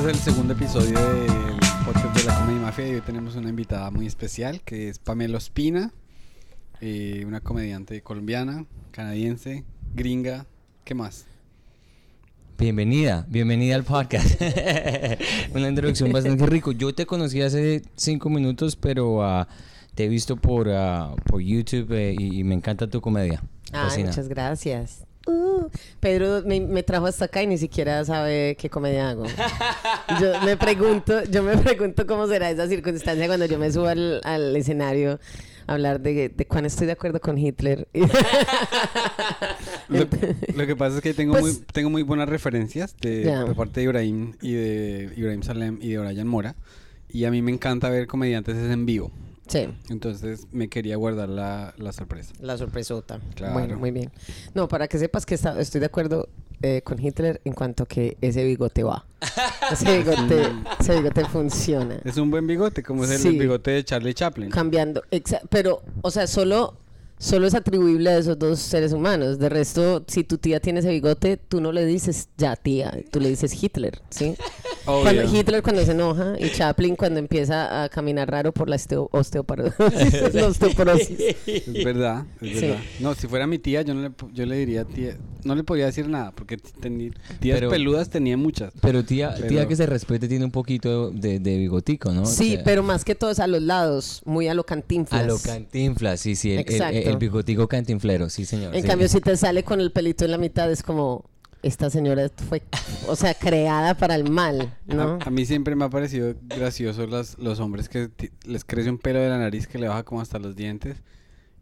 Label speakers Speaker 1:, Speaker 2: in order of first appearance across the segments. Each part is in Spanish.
Speaker 1: Este es el segundo episodio del podcast de la Comedia Mafia y hoy tenemos una invitada muy especial que es Pamela Ospina, eh, una comediante colombiana, canadiense, gringa, ¿qué más?
Speaker 2: Bienvenida, bienvenida al podcast. una introducción bastante rico. Yo te conocí hace cinco minutos, pero ah, te he visto por, ah, por YouTube eh, y, y me encanta tu comedia.
Speaker 3: Ah, muchas gracias. Uh, Pedro me, me trajo hasta acá y ni siquiera sabe qué comedia hago. Yo me pregunto, yo me pregunto cómo será esa circunstancia cuando yo me subo al, al escenario a hablar de, de cuán estoy de acuerdo con Hitler.
Speaker 1: Lo, lo que pasa es que tengo,
Speaker 3: Pues-
Speaker 1: muy, tengo muy buenas referencias de parte de Ibrahim y de Ibrahim Salem y de Brian Mora y a mí me encanta ver comediantes en vivo.
Speaker 3: Sí,
Speaker 1: Entonces me quería guardar la, la sorpresa.
Speaker 3: la sorpresota.
Speaker 1: Claro.
Speaker 3: Bueno, muy bien. No, para que sepas que está- estoy de acuerdo eh, con Hitler en cuanto que ese bigote va. Ese bigote, ese bigote funciona.
Speaker 1: Es un buen bigote, como es el bigote de Charlie Chaplin.
Speaker 3: cambiando. exa- pero, o sea, solo, solo es atribuible a esos dos seres humanos. De resto, si tu tía tiene ese bigote, tú no le dices ya tía, tú le dices Hitler, ¿sí?
Speaker 1: Obvio.
Speaker 3: Cuando, Hitler cuando se enoja y Chaplin cuando empieza a caminar raro por la osteo- osteoporosis. la osteoporosis.
Speaker 1: Es verdad, es
Speaker 3: Sí.
Speaker 1: verdad. No, si fuera mi tía, yo no le, yo le diría tía, no le podría decir nada, porque teni- tías
Speaker 2: Pero-
Speaker 1: peludas tenía muchas.
Speaker 2: Pero tía, tía que se respete tiene un poquito de, de bigotico, ¿no? O
Speaker 3: Sí,
Speaker 2: sea,
Speaker 3: pero más que todo es a los lados, muy a lo cantinflas.
Speaker 2: A lo cantinflas, sí, sí. El, el-
Speaker 3: Exacto.
Speaker 2: el bigotico cantinflero, sí, señor.
Speaker 3: En
Speaker 2: sí.
Speaker 3: cambio, si te sale con el pelito en la mitad, es como, esta señora fue, o sea, creada para el mal, ¿no?
Speaker 1: A, a mí siempre me ha parecido gracioso las, los hombres que les crece un pelo de la nariz que le baja como hasta los dientes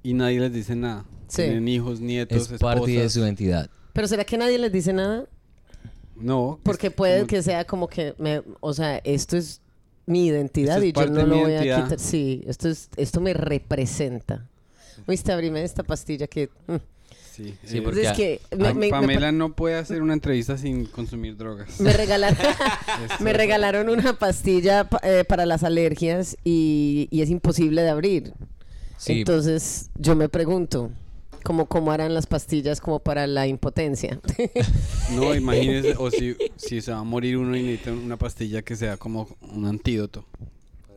Speaker 1: y nadie les dice nada.
Speaker 3: Sí.
Speaker 1: Tienen hijos, nietos,
Speaker 2: Es parte de su identidad.
Speaker 3: Pero ¿será que nadie les dice nada?
Speaker 1: No.
Speaker 3: Porque
Speaker 1: es
Speaker 3: puede
Speaker 1: como-
Speaker 3: que sea como que, me, o sea, esto es mi identidad
Speaker 1: es
Speaker 3: y yo no lo voy a quitar. Sí, esto, es, esto me representa. Viste, abrime esta pastilla que... mm.
Speaker 1: Sí,
Speaker 2: Sí,
Speaker 1: eh,
Speaker 2: porque
Speaker 3: Es que me, me- me-
Speaker 1: Pamela no puede hacer una entrevista sin consumir drogas.
Speaker 3: me regalaron,
Speaker 1: Eso.
Speaker 3: me regalaron una pastilla pa- eh, para las alergias y, y es imposible de abrir.
Speaker 2: Sí,
Speaker 3: Entonces yo me pregunto, ¿cómo, ¿cómo harán las pastillas como para la impotencia?
Speaker 1: No, imagínese, o si, si se va a morir uno y necesita una pastilla que sea como un antídoto.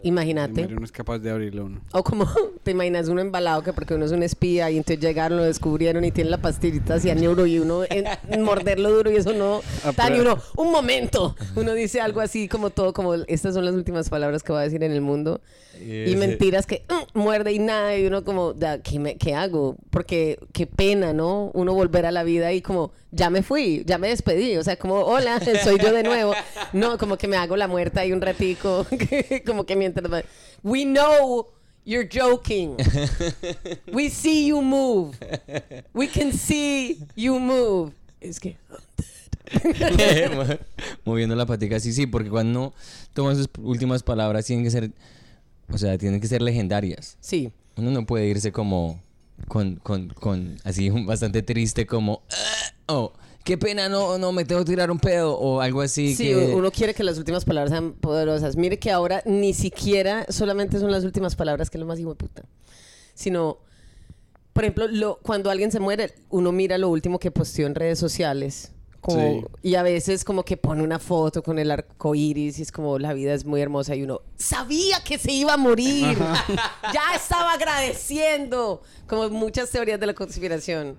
Speaker 3: Imagínate.
Speaker 1: No es capaz de abrirlo uno.
Speaker 3: O como te imaginas uno embalado que porque uno es un espía y entonces llegaron, lo descubrieron y tiene la pastillita hacia neuro y uno en, morderlo duro y eso no.
Speaker 1: Ah,
Speaker 3: Tan y
Speaker 1: pero-
Speaker 3: uno, un momento. Uno dice algo así como todo, como estas son las últimas palabras que voy a decir en el mundo. Y mentiras que mm, muerde y nada. Y uno como, ¿qué, me- ¿qué hago? Porque qué pena, ¿no? Uno volver a la vida y como, ya me fui, ya me despedí. O sea, como, hola, soy yo de nuevo. No, como que me hago la muerta ahí un ratico. como que mientras... We know you're joking. We see you move. We can see you move. Es que...
Speaker 2: Moviendo la patica, sí, sí, porque cuando toma sus últimas palabras tienen que ser, o sea, tienen que ser legendarias.
Speaker 3: Sí.
Speaker 2: Uno no puede irse como con, con, con así bastante triste como, "Ah", o qué pena, no, no, me tengo que tirar un pedo o algo así.
Speaker 3: Sí,
Speaker 2: que...
Speaker 3: uno quiere que las últimas palabras sean poderosas. Mire que ahora ni siquiera solamente son las últimas palabras, que es lo más hijo de puta. Sino, por ejemplo, lo, cuando alguien se muere, uno mira lo último que posteó en redes sociales. Como,
Speaker 1: Sí.
Speaker 3: Y a veces como que pone una foto con el arco iris y es como la vida es muy hermosa y uno sabía que se iba a morir. ya estaba agradeciendo. Como muchas teorías de la conspiración.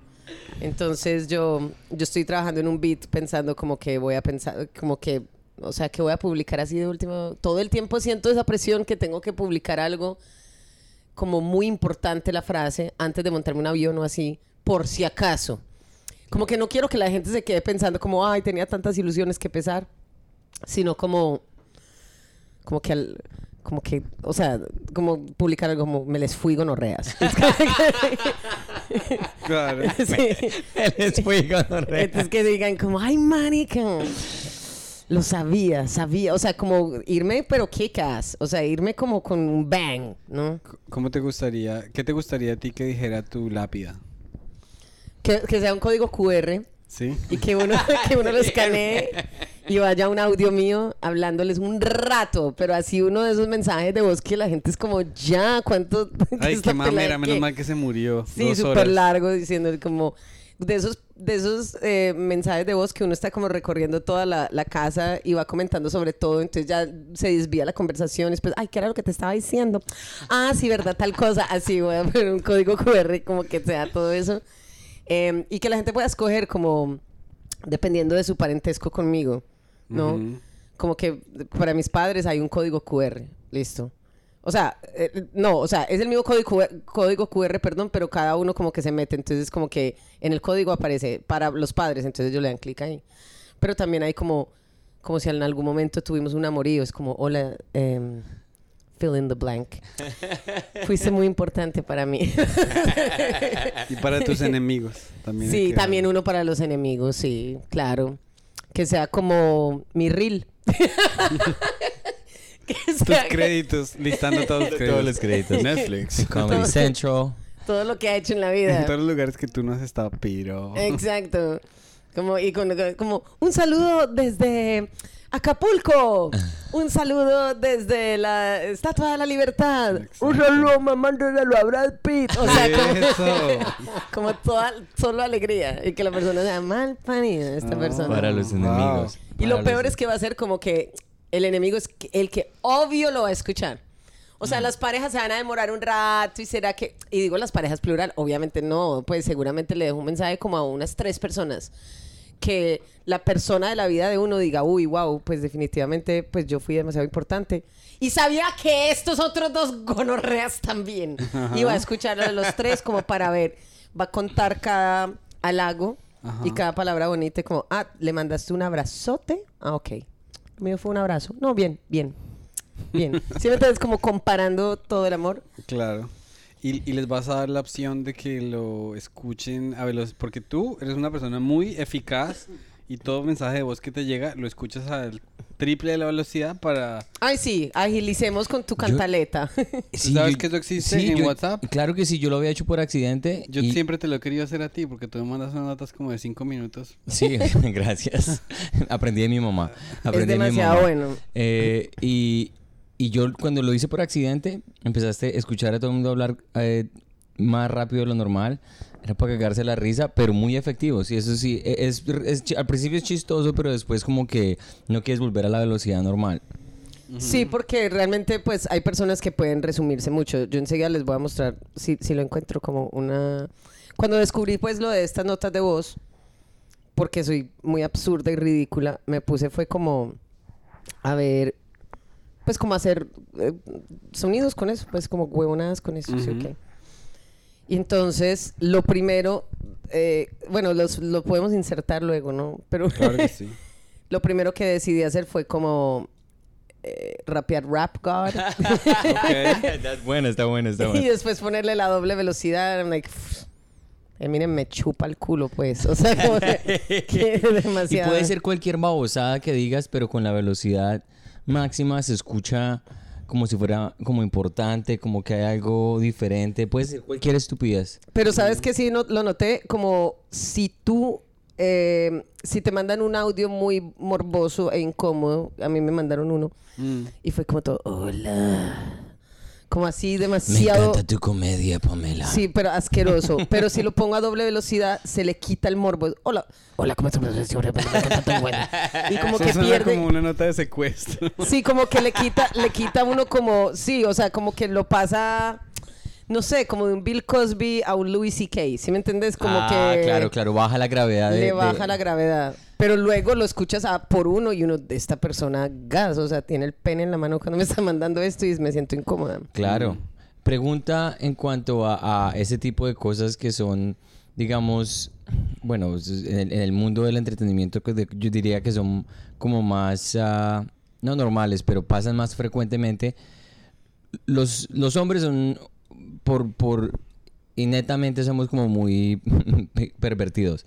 Speaker 3: Entonces yo, yo estoy trabajando en un beat pensando como que voy a pensar, como que, o sea, que voy a publicar así de último. Todo el tiempo siento esa presión que tengo que publicar algo como muy importante la frase antes de montarme un avión o así, por si acaso. Como que no quiero que la gente se quede pensando como, ay, tenía tantas ilusiones que pesar, sino como, como que al- como que, o sea, como publicar algo como, me les fui gonorreas.
Speaker 1: Claro.
Speaker 3: Sí.
Speaker 2: Les fui gonorrea.
Speaker 3: Entonces que digan como, ay, marica. Lo sabía, sabía. O sea, como irme, pero kick-ass. O sea, irme como con un bang, ¿no?
Speaker 1: ¿Cómo te gustaría, qué te gustaría a ti que dijera tu lápida?
Speaker 3: Que, que sea un código QR
Speaker 1: ¿Sí?
Speaker 3: y que uno, que uno lo escanee y vaya un audio mío hablándoles un rato, pero así uno de esos mensajes de voz que la gente es como, ya, ¿cuánto?
Speaker 1: Ay, qué mamera, menos
Speaker 3: qué?"
Speaker 1: mal que se murió.
Speaker 3: Sí, súper largo, diciendo como, de esos, de esos eh, mensajes de voz que uno está como recorriendo toda la, la casa y va comentando sobre todo, entonces ya se desvía la conversación y después, ay, ¿qué era lo que te estaba diciendo? Ah, sí, ¿verdad? Tal cosa. Así, voy a poner un código QR como que sea todo eso. Eh, y que la gente pueda escoger como dependiendo de su parentesco conmigo, ¿no? Como que para mis padres hay un código QR, listo. O sea, eh, no, o sea, es el mismo código QR, código QR, perdón, pero cada uno como que se mete, entonces como que en el código aparece para los padres, entonces ellos le dan clic ahí. Pero también hay como, como si en algún momento tuvimos un amorío, es como, hola, em, fill in the blank. Fuiste muy importante para mí.
Speaker 1: Y para tus enemigos también.
Speaker 3: Sí,
Speaker 1: que-
Speaker 3: también uno para los enemigos, sí, claro. Que sea como mi reel. que
Speaker 1: Tus créditos, listando todos los créditos.
Speaker 2: Todos los créditos.
Speaker 1: Netflix.
Speaker 2: Comedy. Central.
Speaker 3: todo lo que ha hecho en la
Speaker 1: En
Speaker 3: vida.
Speaker 1: todos los lugares que tú no has estado, pero...
Speaker 3: Exacto. Como, y con, como un saludo desde Acapulco. Un saludo desde la Estatua de la Libertad. Un
Speaker 1: Exacto.
Speaker 3: saludo mamándoselo a Brad Pitt. O sea, como, como toda, solo alegría. Y que la persona sea mal panida, esta
Speaker 1: Ah.
Speaker 3: persona.
Speaker 2: Para los
Speaker 1: Wow.
Speaker 2: enemigos.
Speaker 3: Y lo peor es que va a ser como que el enemigo es que- el que obvio lo va a escuchar. O sea, las parejas se van a demorar un rato y será que... Y digo las parejas plural, obviamente no, pues seguramente le dejo un mensaje como a unas tres personas. Que la persona de la vida de uno diga, uy, wow, pues definitivamente pues yo fui demasiado importante. Y sabía que estos otros dos gonorreas también. Y va a escuchar a los tres como para ver. Va a contar cada halago y
Speaker 1: Ajá.
Speaker 3: cada palabra bonita como, ah, le mandaste un abrazote. Ah, ok. El mío fue un abrazo. No, bien, bien. Bien. ¿Sí me entiendes? Como comparando todo el amor.
Speaker 1: Claro. Y, y les vas a dar la opción de que lo escuchen a velocidad. Porque tú eres una persona muy eficaz y todo mensaje de voz que te llega lo escuchas al triple de la velocidad para...
Speaker 3: Ay, sí, agilicemos con tu cantaleta.
Speaker 1: ¿Sabes que eso existe en
Speaker 2: yo-
Speaker 1: WhatsApp?
Speaker 2: Claro que sí, yo lo había hecho por accidente.
Speaker 1: Yo
Speaker 2: y-
Speaker 1: siempre te lo he querido hacer a ti porque tú me mandas unas notas como de cinco minutos.
Speaker 2: Sí, gracias. Aprendí de mi mamá.
Speaker 3: es
Speaker 2: Aprendí de mi
Speaker 3: demasiado
Speaker 2: mamá.
Speaker 3: bueno.
Speaker 2: Eh, y, y yo cuando lo hice por accidente, empezaste a escuchar a todo el mundo hablar eh, más rápido de lo normal. Era para cagarse la risa, pero muy efectivo. Sí, eso sí, e- es, al principio es chistoso, pero después como que no quieres volver a la velocidad normal.
Speaker 3: Sí, porque realmente pues hay personas que pueden resumirse mucho. Yo enseguida les voy a mostrar si, si lo encuentro como una... Cuando descubrí pues lo de estas notas de voz, porque soy muy absurda y ridícula, me puse fue como a ver, pues como hacer eh, sonidos con eso, pues como huevonadas con eso, ¿sí o
Speaker 1: Ujú.
Speaker 3: qué? Y entonces lo primero, eh, bueno, los, lo podemos insertar luego, ¿no? Pero
Speaker 1: Claro que sí.
Speaker 3: lo primero que decidí hacer fue como eh, rapear Rap God.
Speaker 2: está bueno, está bueno, está
Speaker 3: y después ponerle la doble velocidad. I'm like, "Pff, Eminem me chupa el culo, pues. O sea, como que, que es
Speaker 2: Y
Speaker 3: demasiado.
Speaker 2: puede ser cualquier babosada que digas, pero con la velocidad máxima se escucha como si fuera como importante, como que hay algo diferente. Puede ser cualquier estupidez.
Speaker 3: Pero sabes que sí no, lo noté como si tú, eh, si te mandan un audio muy morboso e incómodo, a mí me mandaron uno
Speaker 1: Mm.
Speaker 3: y fue como todo, hola. Como así
Speaker 2: Me
Speaker 3: demasiado...
Speaker 2: encanta tu comedia, Pamela.
Speaker 3: Sí, pero asqueroso. Pero si lo pongo a doble velocidad, se le quita el morbo. Hola, hola, ¿cómo estás? Y como
Speaker 1: Eso
Speaker 3: que pierde.
Speaker 1: como una nota de secuestro.
Speaker 3: Sí, como que le quita, le quita uno como, sí, o sea, como que lo pasa, no sé, como de un Bill Cosby a un Louis C.K. ¿Sí me entiendes? Como
Speaker 2: ah,
Speaker 3: que
Speaker 2: claro, claro, baja la gravedad de...
Speaker 3: le
Speaker 2: de-
Speaker 3: baja la gravedad. Pero luego lo escuchas a por uno y uno de esta persona gas, o sea, tiene el pene en la mano cuando me está mandando esto y me siento incómoda.
Speaker 2: Claro. Pregunta en cuanto a, a ese tipo de cosas que son, digamos, bueno, en el, en el mundo del entretenimiento, yo diría que son como más, ah, no normales, pero pasan más frecuentemente. Los, los hombres son, por, por, y netamente somos como muy pervertidos.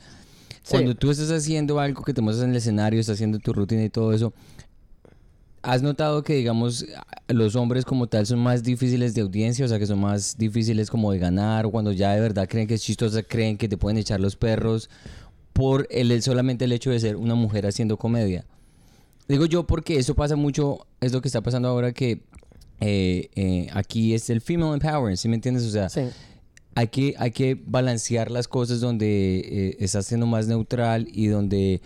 Speaker 3: Sí.
Speaker 2: Cuando tú estás haciendo algo que te muestras en el escenario, estás haciendo tu rutina y todo eso, ¿Has notado que, digamos, los hombres como tal son más difíciles de audiencia? O sea, que son más difíciles como de ganar, cuando ya de verdad creen que es chistosa, creen que te pueden echar los perros por el- solamente el hecho de ser una mujer haciendo comedia. Digo yo porque eso pasa mucho, es lo que está pasando ahora que eh, eh, aquí es el female empowerment, ¿sí me entiendes? O sea,
Speaker 3: Sí.
Speaker 2: Hay que, hay que balancear las cosas donde eh, estás siendo más neutral y donde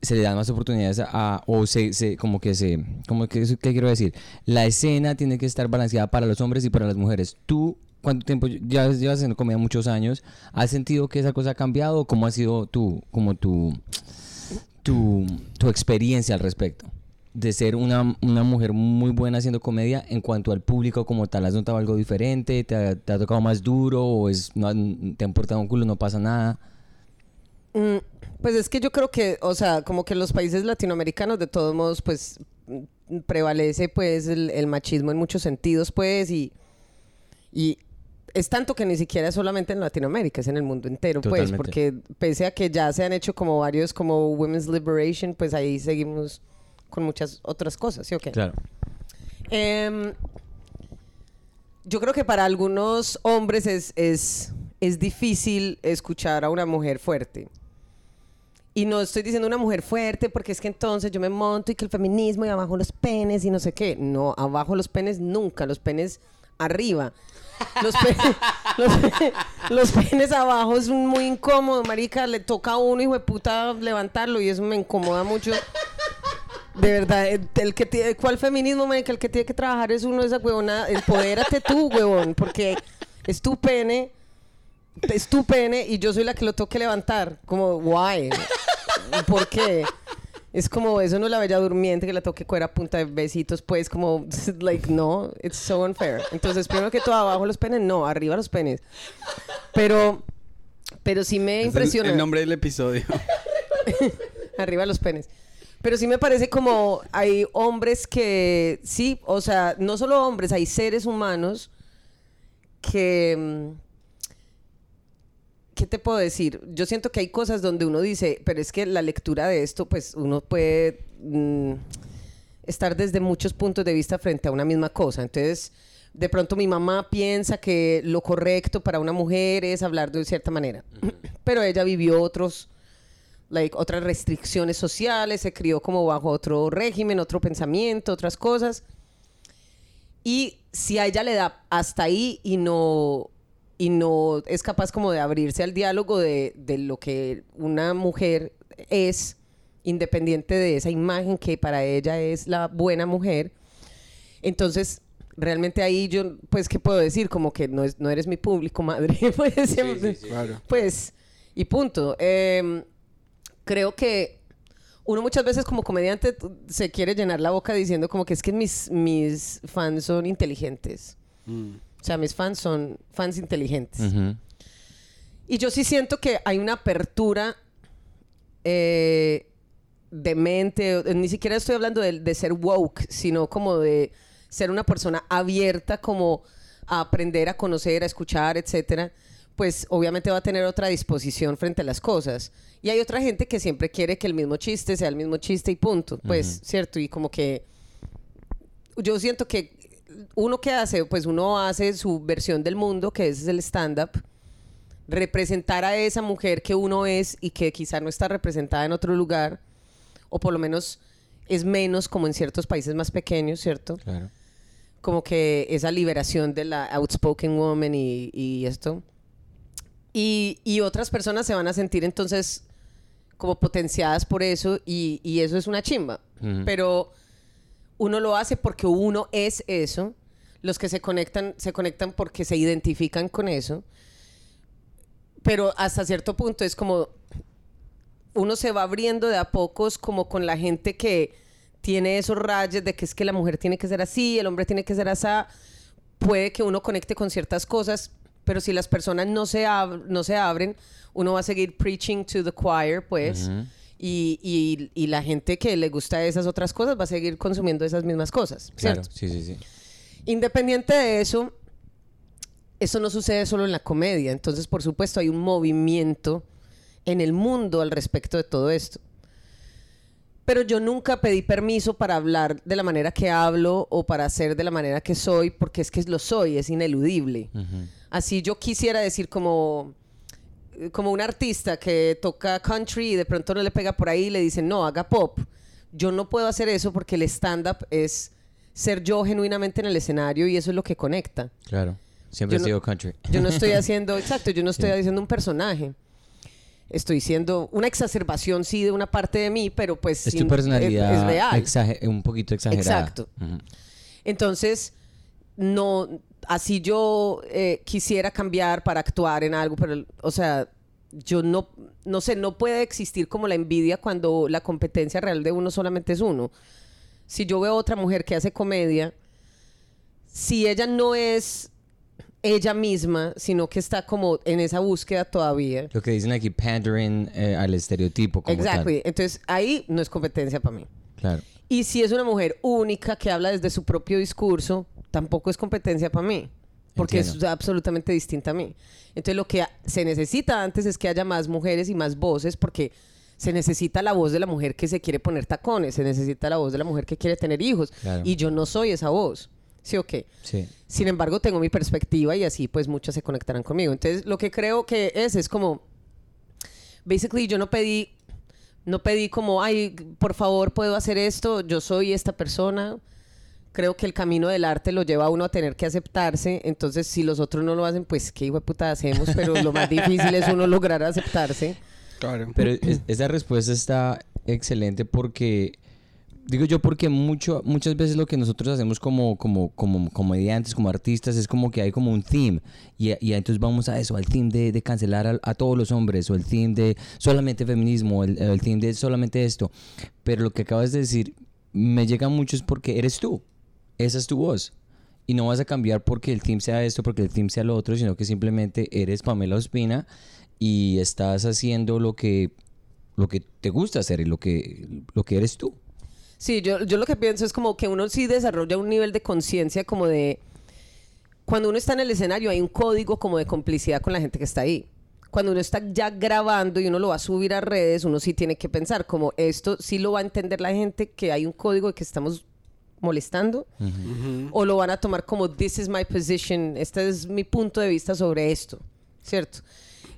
Speaker 2: se le dan más oportunidades a, o se, se, como que se, como que, ¿qué quiero decir? La escena tiene que estar balanceada para los hombres y para las mujeres. Tú, ¿cuánto tiempo ya llevas haciendo comedia? Muchos años. ¿Has sentido que esa cosa ha cambiado? ¿Cómo ha sido tu, como tu, tu, tu experiencia al respecto? De ser una, una mujer muy buena haciendo comedia en cuanto al público como tal, ¿has notado algo diferente? ¿Te ha, te ha tocado más duro o es, no, te ha importado un culo, no pasa nada?
Speaker 3: Mm, pues es que yo creo que, o sea, como que en los países latinoamericanos de todos modos, pues mm, prevalece pues el, el machismo en muchos sentidos, pues, y, y es tanto que ni siquiera es solamente en Latinoamérica, es en el mundo entero, pues, porque pese a que ya se han hecho como varios como Women's Liberation, pues ahí seguimos con muchas otras cosas, ¿sí o qué?
Speaker 2: Claro.
Speaker 3: Em, yo creo que para algunos hombres es, es, es difícil escuchar a una mujer fuerte. Y no estoy diciendo una mujer fuerte porque es que entonces yo me monto y que el feminismo y abajo los penes y no sé qué. No, abajo los penes nunca, los penes arriba. Los, pe- los, los penes abajo es muy incómodo, marica. Le toca a uno, hijo de puta, levantarlo y eso me incomoda mucho. De verdad, el, el que tiene, ¿cuál feminismo, marica? El que tiene que trabajar es uno, esa huevona. Empodérate tú, huevón, porque es tu pene, es tu pene y yo soy la que lo tengo que levantar. Como, why? ¿Por qué? Es como, eso no es la bella durmiente que la toque cuera a punta de besitos, pues, como, like, no, it's so unfair. Entonces, primero que todo, abajo los penes, no, arriba los penes. Pero, pero sí me
Speaker 1: Es el-
Speaker 3: impresiona.
Speaker 1: el nombre del episodio.
Speaker 3: Arriba los penes. Pero sí me parece como hay hombres que, sí, o sea, no solo hombres, hay seres humanos que... mm, ¿Qué te puedo decir? Yo siento que hay cosas donde uno dice, pero es que la lectura de esto, pues uno puede mm, estar desde muchos puntos de vista frente a una misma cosa. Entonces, de pronto mi mamá piensa que lo correcto para una mujer es hablar de cierta manera, pero ella vivió otros like, otras restricciones sociales, se crió como bajo otro régimen, otro pensamiento, otras cosas. Y si a ella le da hasta ahí y no, y no es capaz como de abrirse al diálogo de, de lo que una mujer es, independiente de esa imagen que para ella es la buena mujer, entonces realmente ahí yo, pues, ¿qué puedo decir? Como que no, es, no eres mi público, madre. pues,
Speaker 1: Claro.
Speaker 3: pues, y punto. Em, creo que uno muchas veces como comediante se quiere llenar la boca diciendo como que es que mis, mis fans son inteligentes.
Speaker 1: Mm.
Speaker 3: O sea, mis fans son fans inteligentes.
Speaker 2: Ujú.
Speaker 3: Y yo sí siento que hay una apertura eh, de mente, o- ni siquiera estoy hablando de, de ser woke, sino como de ser una persona abierta como a aprender, a conocer, a escuchar, etcétera, pues obviamente va a tener otra disposición frente a las cosas. Y hay otra gente que siempre quiere que el mismo chiste sea el mismo chiste y punto, pues, ¿cierto? Y como que yo siento que uno que hace, pues uno hace su versión del mundo, que ese es el stand-up, representar a esa mujer que uno es y que quizá no está representada en otro lugar, o por lo menos es menos como en ciertos países más pequeños, ¿cierto?
Speaker 2: Claro.
Speaker 3: Como que esa liberación de la outspoken woman y, y esto. Y, y otras personas se van a sentir entonces como potenciadas por eso y, y eso es una chimba. Pero uno lo hace porque uno es eso. Los que se conectan, se conectan porque se identifican con eso. Pero hasta cierto punto es como uno se va abriendo de a pocos como con la gente que tiene esos rayos de que es que la mujer tiene que ser así, el hombre tiene que ser así. Puede que uno conecte con ciertas cosas, pero si las personas no se, ab- no se abren, uno va a seguir preaching to the choir, pues. Y, y- y la gente que le gusta esas otras cosas va a seguir consumiendo esas mismas cosas,
Speaker 2: Claro,
Speaker 3: ¿cierto?
Speaker 2: sí, sí, sí.
Speaker 3: Independiente de eso, eso no sucede solo en la comedia. Entonces, por supuesto, hay un movimiento en el mundo al respecto de todo esto. Pero yo nunca pedí permiso para hablar de la manera que hablo o para ser de la manera que soy, porque es que lo soy, es ineludible. Así yo quisiera decir como, como un artista que toca country y de pronto no le pega por ahí y le dicen, no, haga pop. Yo no puedo hacer eso porque el stand-up es ser yo genuinamente en el escenario y eso es lo que conecta.
Speaker 2: Claro. Siempre
Speaker 3: no-
Speaker 2: sido country.
Speaker 3: Yo no estoy haciendo, exacto, yo no estoy haciendo un personaje. Estoy siendo una exacerbación, sí, de una parte de mí, pero pues
Speaker 2: Es
Speaker 3: sin-
Speaker 2: tu personalidad
Speaker 3: es, es real.
Speaker 2: un poquito exagerada.
Speaker 3: Exacto. Entonces, no, así yo eh, quisiera cambiar para actuar en algo, pero, o sea, yo no, no sé, no puede existir como la envidia cuando la competencia real de uno solamente es uno. Si yo veo otra mujer que hace comedia, si ella no es ella misma, sino que está como en esa búsqueda todavía.
Speaker 2: Lo que dicen aquí, pandering eh, al estereotipo. Como
Speaker 3: Exacto.
Speaker 2: tal.
Speaker 3: Entonces, ahí no es competencia para mí.
Speaker 2: Claro.
Speaker 3: Y si es una mujer única que habla desde su propio discurso, tampoco es competencia para mí, porque
Speaker 2: Entiendo.
Speaker 3: es absolutamente distinta a mí. Entonces lo que se necesita antes es que haya más mujeres y más voces, porque se necesita la voz de la mujer que se quiere poner tacones, se necesita la voz de la mujer que quiere tener hijos.
Speaker 2: Claro.
Speaker 3: Y yo no soy esa voz. ¿Sí o qué?
Speaker 2: Sí.
Speaker 3: Sin embargo, tengo mi perspectiva y así pues muchas se conectarán conmigo. Entonces, lo que creo que es, es como, basically yo no pedí, no pedí como, ay, por favor, puedo hacer esto, yo soy esta persona. Creo que el camino del arte lo lleva a uno a tener que aceptarse. Entonces, si los otros no lo hacen, pues qué hijo de puta hacemos. Pero lo más difícil es uno lograr aceptarse.
Speaker 1: Claro.
Speaker 2: Pero es- esa respuesta está excelente porque, digo yo, porque mucho, muchas veces lo que nosotros hacemos como, como, como comediantes, como artistas, es como que hay como un theme. Y, y entonces vamos a eso, al theme de, de cancelar a, a todos los hombres, o el theme de solamente feminismo, el, el theme de solamente esto. Pero lo que acabas de decir me llega mucho es porque eres tú. Esa es tu voz. Y no vas a cambiar porque el team sea esto, porque el team sea lo otro, sino que simplemente eres Pamela Ospina y estás haciendo lo que, lo que te gusta hacer y lo que, lo que eres tú.
Speaker 3: Sí, yo, yo lo que pienso es como que uno sí desarrolla un nivel de conciencia como de... Cuando uno está en el escenario hay un código como de complicidad con la gente que está ahí. Cuando uno está ya grabando y uno lo va a subir a redes, uno sí tiene que pensar como esto sí lo va a entender la gente que hay un código de que estamos molestando o lo van a tomar como this is my position, este es mi punto de vista sobre esto, ¿cierto?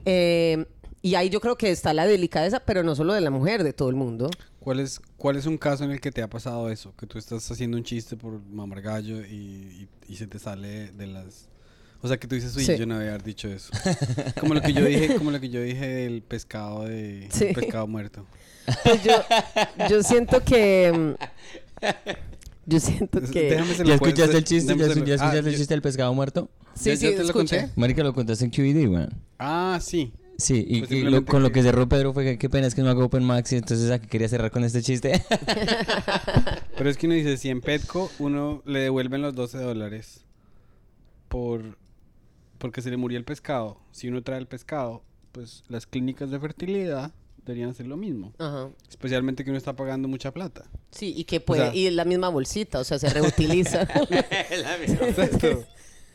Speaker 3: Eh, y ahí yo creo que está la delicadeza, pero no solo de la mujer, de todo el mundo.
Speaker 1: ¿Cuál es, ¿Cuál es un caso en el que te ha pasado eso? Que tú estás haciendo un chiste por mamar gallo y, y- y se te sale de las... O sea, que tú dices, uy,
Speaker 3: Sí.
Speaker 1: yo no haber dicho eso. Como lo que yo dije, como lo que yo dije del pescado de...
Speaker 3: Sí.
Speaker 1: el pescado muerto.
Speaker 3: Pues yo, yo siento que. Yo siento que.
Speaker 1: Déjame se
Speaker 2: ¿Ya
Speaker 1: lo puedes-
Speaker 2: escuchaste el chiste? ¿Ya, ya
Speaker 1: Ah,
Speaker 2: escuchaste el
Speaker 1: yo-
Speaker 2: chiste del pescado muerto?
Speaker 3: Sí,
Speaker 1: ¿Ya-
Speaker 3: sí,
Speaker 1: ya te lo
Speaker 3: escuché.
Speaker 1: conté?
Speaker 2: Marica, lo contaste en QED, weón.
Speaker 1: Ah, sí.
Speaker 2: Sí, y,
Speaker 1: Pues
Speaker 2: y lo- con lo
Speaker 1: que-
Speaker 2: cerró Pedro fue que qué pena es que no hago Open Max y entonces aquí quería cerrar con este chiste.
Speaker 1: Pero es que uno dice, si en Petco uno le devuelven los 12 dólares por porque se le murió el pescado. Si uno trae el pescado, pues las clínicas de fertilidad deberían hacer lo mismo.
Speaker 3: Ajá.
Speaker 1: Especialmente que uno está pagando mucha plata.
Speaker 3: Sí, y que puede.
Speaker 1: sea-
Speaker 3: y la misma bolsita, o sea, se reutiliza.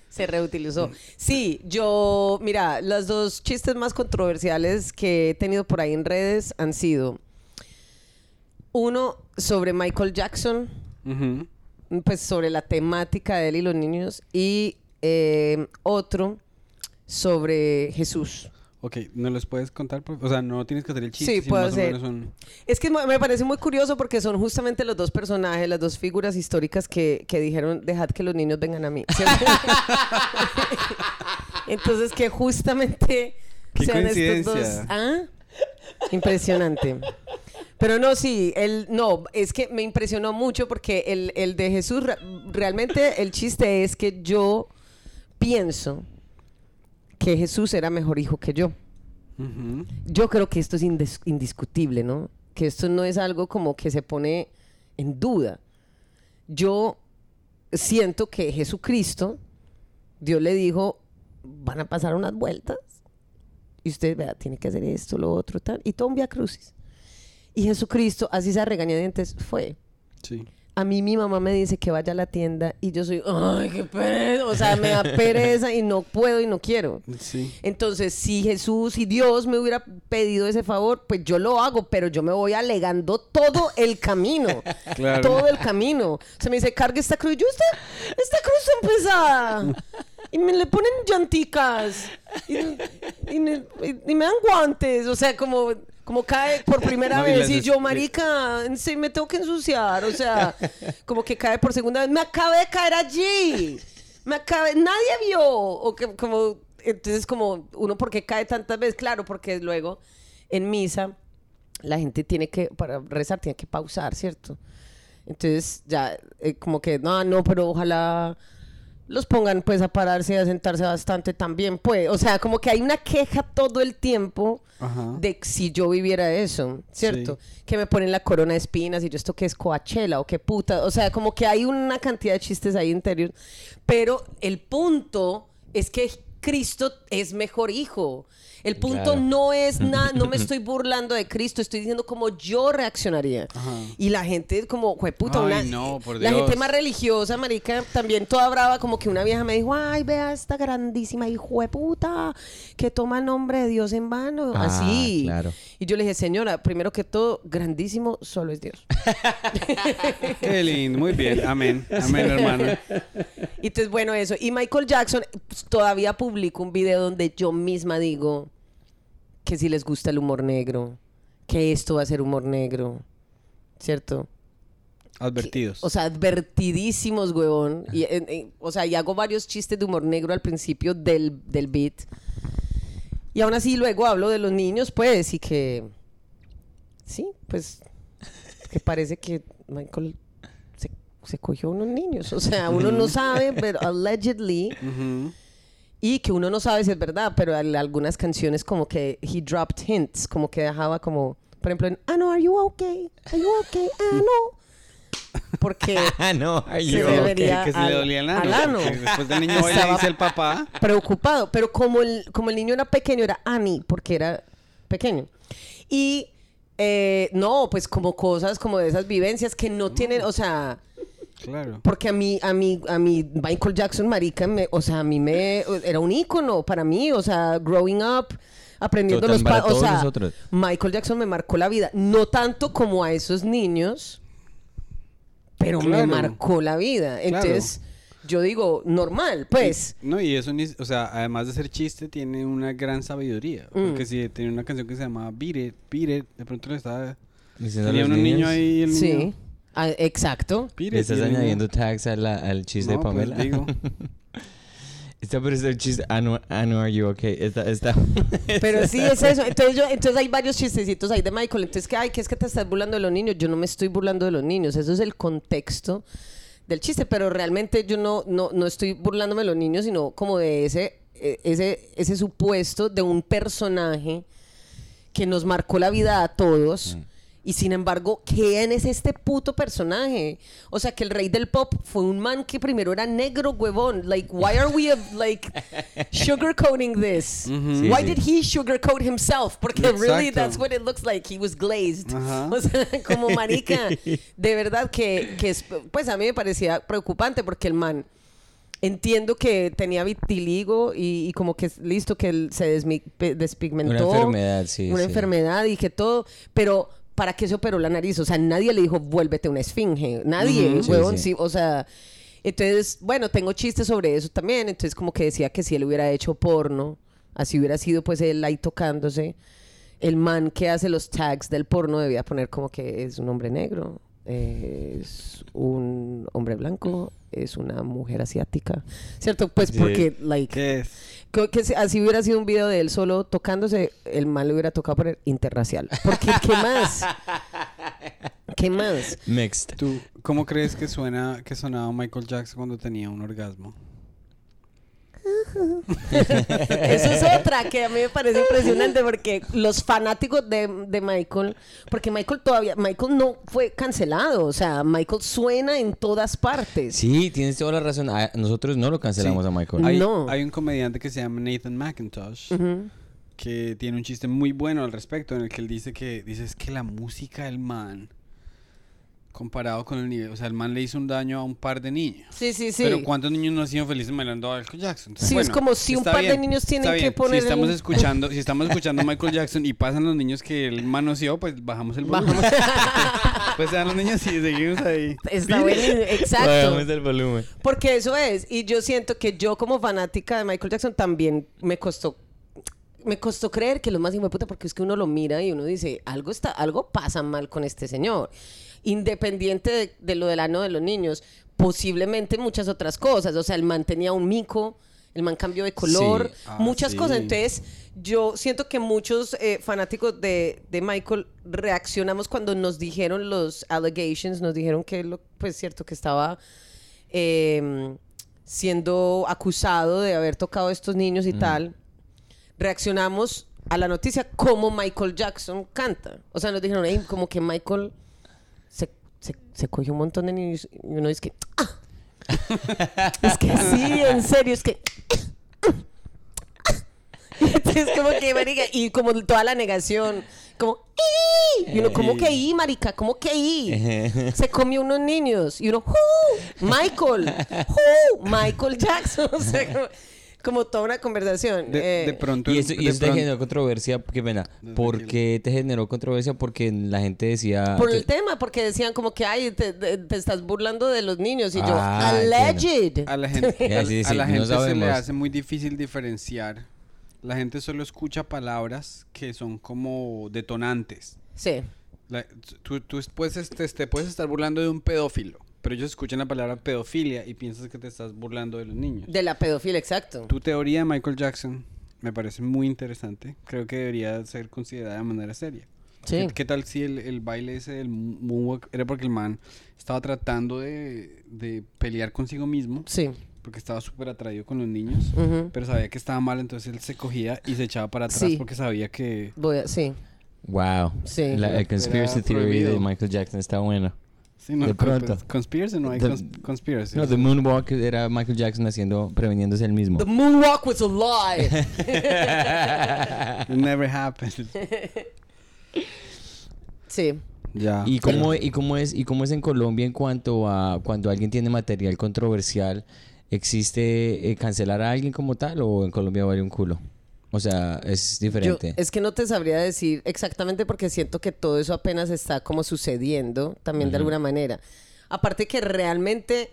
Speaker 3: se reutilizó. Sí, yo. Mira, los dos chistes más controversiales que he tenido por ahí en redes han sido. Uno sobre Michael Jackson. Pues sobre la temática de él y los niños y eh, otro sobre Jesús.
Speaker 1: Ok, ¿no los puedes contar? por- O sea, no tienes que hacer el chiste.
Speaker 3: Sí, puedo hacer. Es que me parece muy curioso porque son justamente los dos personajes, las dos figuras históricas que, que dijeron, dejad que los niños vengan a mí. Entonces que justamente
Speaker 1: Qué
Speaker 3: sean estos dos... ¿Ah? Impresionante. Pero no, sí, el, no, es que me impresionó mucho porque el, el de Jesús, re- realmente el chiste es que yo pienso que Jesús era mejor hijo que yo. Yo creo que esto es indiscutible, ¿no? Que esto no es algo como que se pone en duda. Yo siento que Jesucristo, Dios le dijo, van a pasar unas vueltas y usted, vea, tiene que hacer esto, lo otro, tal, y todo un via crucis. Y Jesucristo, así se regañadientes, fue.
Speaker 1: Sí.
Speaker 3: A mí mi mamá me dice que vaya a la tienda y yo soy, ay, qué pereza, o sea, me da pereza y no puedo y no quiero.
Speaker 1: Sí.
Speaker 3: Entonces, si Jesús y Dios me hubiera pedido ese favor, pues yo lo hago, pero yo me voy alegando todo el camino.
Speaker 1: Claro.
Speaker 3: Todo el camino. Se me dice, cargue esta cruz. Yo, esta, esta cruz está pesada. Y me le ponen llanticas. Y, y me dan guantes. O sea, como, como cae por primera
Speaker 1: No,
Speaker 3: vez. Y yo, marica, sí, me tengo que ensuciar. O sea, como que cae por segunda vez. Me acabé de caer allí. me acabé, nadie vio. O que como, entonces como, uno, ¿por qué cae tantas veces? Claro, porque luego en misa la gente tiene que, para rezar, tiene que pausar, ¿cierto? Entonces ya, eh, como que, no, no, pero ojalá los pongan pues a pararse y a sentarse bastante también, pues. O sea, como que hay una queja todo el tiempo
Speaker 1: Ajá.
Speaker 3: de si yo viviera eso, ¿cierto? Que me ponen la corona de espinas y yo esto que es Coachella o qué puta. O sea, como que hay una cantidad de chistes ahí interior. Pero el punto es que Cristo es mejor hijo. El punto
Speaker 2: Claro.
Speaker 3: no es nada, no me estoy burlando de Cristo, estoy diciendo cómo yo reaccionaría.
Speaker 1: Ajá.
Speaker 3: Y la gente como, jueputa,
Speaker 1: Ay,
Speaker 3: una,
Speaker 1: no, por
Speaker 3: la
Speaker 1: Dios.
Speaker 3: gente más religiosa, marica, también toda brava, como que una vieja me dijo, ay, vea esta grandísima hijo de puta que toma el nombre de Dios en vano,
Speaker 2: Ah,
Speaker 3: así.
Speaker 2: claro.
Speaker 3: Y yo le dije, señora, primero que todo, grandísimo solo es Dios.
Speaker 1: Qué lindo, muy bien. Amén. Amén, hermano.
Speaker 3: Y entonces, bueno, eso. Y Michael Jackson pues, todavía publicó un video donde yo misma digo que si les gusta el humor negro, que esto va a ser humor negro, ¿cierto?
Speaker 1: Advertidos.
Speaker 3: O sea, advertidísimos, huevón. Y, o sea, y hago varios chistes de humor negro al principio del, del beat. Y aún así luego hablo de los niños, pues, y que... Sí, pues, que parece que Michael se, se cogió unos niños. O sea, uno no sabe, pero allegedly... Y que uno no sabe si es verdad, pero al- algunas canciones como que he dropped hints, como que dejaba como, por ejemplo, en, ah, no, are you okay? Are you okay? Ah, no. Porque
Speaker 2: Ah, no, are
Speaker 3: Se
Speaker 2: you
Speaker 3: debe-
Speaker 2: okay?
Speaker 3: debería
Speaker 1: que se
Speaker 3: al-
Speaker 1: le dolía el ano.
Speaker 3: al ano.
Speaker 1: Después del niño hoy le dice el papá.
Speaker 3: preocupado, pero como el, como el niño era pequeño, era Annie, porque era pequeño. Y eh, no, pues como cosas como de esas vivencias que no tienen, o sea,
Speaker 1: Claro.
Speaker 3: porque a mí, a mí, a mí Michael Jackson, marica, me- o sea, a mí me, era un ícono para mí, o sea, growing up, aprendiendo
Speaker 2: Total,
Speaker 3: los
Speaker 2: para
Speaker 3: pa- o sea,
Speaker 2: nosotros.
Speaker 3: Michael Jackson me marcó la vida, no tanto como a esos niños, pero me marcó la vida. Entonces, yo digo, normal, pues.
Speaker 1: No, y eso, ni, o sea, además de ser chiste, tiene una gran sabiduría.
Speaker 3: Mm.
Speaker 1: Porque si tiene una canción que se llama Beat It, Beat It, de pronto le estaba... Tenía un niño ahí, el
Speaker 3: Sí,
Speaker 1: niño...
Speaker 3: Ah, exacto.
Speaker 2: Estás añadiendo tags a la- al chiste
Speaker 1: No,
Speaker 2: de
Speaker 1: pues,
Speaker 2: Pamela.
Speaker 1: digo.
Speaker 2: Está pero es el chiste. Ah, no, ah, no, are you okay? Está, está.
Speaker 3: Pero sí es eso. Entonces, yo, entonces hay varios chistecitos ahí de Michael. Entonces, que ay, que es que te estás burlando de los niños. Yo no me estoy burlando de los niños. Eso es el contexto del chiste. Pero realmente yo no, no, no estoy burlándome de los niños, sino como de ese, eh, ese, ese supuesto de un personaje que nos marcó la vida a todos. Y sin embargo, ¿quién es este puto personaje? O sea, que el rey del pop fue un man que primero era negro, huevón. Like, why are we, uh, like, sugarcoating this?
Speaker 1: Ujú.
Speaker 2: Sí,
Speaker 3: why
Speaker 2: sí.
Speaker 3: did he sugarcoat himself? Porque really
Speaker 1: Exacto.
Speaker 3: that's what it looks like. He was glazed.
Speaker 1: Ajá.
Speaker 3: O sea, como marica. De verdad que, que es, pues a mí me parecía preocupante porque el man entiendo que tenía vitiligo y, y como que listo que él se despigmentó.
Speaker 2: Una enfermedad, sí,
Speaker 3: Una
Speaker 2: sí.
Speaker 3: enfermedad y que todo, pero ¿para qué se operó la nariz? O sea, nadie le dijo, vuélvete una esfinge. Nadie, huevón,
Speaker 2: sí.
Speaker 3: sí, o sea... Entonces, bueno, tengo chistes sobre eso también. Entonces, como que decía que si él hubiera hecho porno, así hubiera sido pues él ahí tocándose, el man que hace los tags del porno debía poner como que es un hombre negro, es un hombre blanco, es una mujer asiática, ¿cierto? Pues porque, like,
Speaker 1: ¿Qué es?
Speaker 3: Que, que si así hubiera sido un video de él solo tocándose, el man le hubiera tocado poner interracial. Porque, ¿qué más? ¿Qué más?
Speaker 2: Mixed.
Speaker 1: ¿Tú cómo crees que suena que sonaba Michael Jackson cuando tenía un orgasmo?
Speaker 3: Eso es otra que a mí me parece impresionante porque los fanáticos de, de Michael, porque Michael todavía, Michael no fue cancelado, o sea, Michael suena en todas partes.
Speaker 2: Sí, tienes toda la razón. Nosotros no lo cancelamos
Speaker 1: Sí.
Speaker 2: a Michael.
Speaker 1: Hay,
Speaker 3: No.
Speaker 1: hay un comediante que se llama Nathan McIntosh que tiene un chiste muy bueno al respecto en el que él dice que dice es que la música del man comparado con el nivel, o sea, el man le hizo un daño a un par de niños.
Speaker 3: Sí, sí, sí.
Speaker 1: Pero ¿cuántos niños no han sido felices bailando a Michael Jackson?
Speaker 3: Sí, es como si un par de niños tienen
Speaker 1: está
Speaker 3: que poner
Speaker 1: Si estamos
Speaker 3: el-
Speaker 1: escuchando, si estamos escuchando a Michael Jackson y pasan los niños que él manoseó, pues bajamos el volumen.
Speaker 3: Bajamos.
Speaker 1: pues sean los niños y seguimos ahí.
Speaker 3: Está buenísimo, exacto.
Speaker 2: Bajamos el volumen.
Speaker 3: Porque eso es, y yo siento que yo como fanática de Michael Jackson también me costó me costó creer que lo más puta, porque es que uno lo mira y uno dice, algo está, algo pasa mal con este señor. Independiente de, de lo del ano de los niños, posiblemente muchas otras cosas. O sea, el man tenía un mico, el man cambió de color,
Speaker 1: Sí. Ah,
Speaker 3: muchas
Speaker 1: sí.
Speaker 3: cosas. Entonces, yo siento que muchos eh, fanáticos de, de Michael reaccionamos cuando nos dijeron los allegations, nos dijeron que, lo, pues cierto, que estaba eh, siendo acusado de haber tocado a estos niños y tal. Reaccionamos a la noticia como Michael Jackson canta. O sea, nos dijeron, "Ey, como que Michael se, cogió un montón de niños y uno dice que... "Ah". es que sí, en serio, es que... es como que, marica, y como toda la negación, como... "Ih". Y uno, ¿cómo que ahí, marica? ¿Cómo que ahí? Se comió unos niños. Y uno, "Who? Michael. Who? Michael Jackson. O sea, como, como toda una conversación.
Speaker 1: De,
Speaker 3: Eh,
Speaker 1: de pronto.
Speaker 2: Y eso, y
Speaker 1: de
Speaker 2: eso te
Speaker 1: pronto-
Speaker 2: generó controversia, qué pena. ¿Por qué te generó controversia? Porque la gente decía...
Speaker 3: por
Speaker 2: que-
Speaker 3: el tema, porque decían como que, ay, te, te- te estás burlando de los niños. Y yo,
Speaker 2: Ah,
Speaker 3: alleged.
Speaker 1: A la gente, a-
Speaker 2: sí,
Speaker 1: a
Speaker 2: sí,
Speaker 1: la
Speaker 2: no
Speaker 1: gente se le hace muy difícil diferenciar. La gente solo escucha palabras que son como detonantes.
Speaker 3: Sí.
Speaker 1: La- tú, tú puedes, este, te puedes estar burlando de un pedófilo, pero ellos escuchan la palabra pedofilia y piensas que te estás burlando de los niños.
Speaker 3: De la pedofilia, exacto.
Speaker 1: Tu teoría de Michael Jackson me parece muy interesante. Creo que debería ser considerada de manera seria.
Speaker 3: Sí.
Speaker 1: ¿Qué, qué tal si el, el baile ese del moonwalk era porque el man estaba tratando de, de pelear consigo mismo?
Speaker 3: Sí.
Speaker 1: Porque estaba súper atraído con los niños. Pero sabía que estaba mal, entonces él se cogía y se echaba para atrás
Speaker 3: Sí.
Speaker 1: porque sabía que...
Speaker 3: Voy a, sí.
Speaker 2: Wow.
Speaker 3: Sí.
Speaker 2: La, el conspiracy
Speaker 1: Era
Speaker 2: theory de. Michael Jackson está bueno.
Speaker 1: Sí, no,
Speaker 2: De pronto.
Speaker 1: Conspiracy, no hay
Speaker 2: The-
Speaker 1: cons- conspiracy.
Speaker 2: No, The Moonwalk era Michael Jackson haciendo, preveniéndose el mismo.
Speaker 3: The moonwalk was a lie.
Speaker 1: It never happened.
Speaker 3: sí.
Speaker 1: ya.
Speaker 2: ¿Y cómo, y, cómo es, ¿Y cómo es en Colombia en cuanto a cuando alguien tiene material controversial? ¿Existe eh, cancelar a alguien como tal o en Colombia vale un culo? O sea, es
Speaker 3: Yo,
Speaker 2: diferente.
Speaker 3: es que no te sabría decir exactamente porque siento que todo eso apenas está como sucediendo también de alguna manera. Aparte que realmente,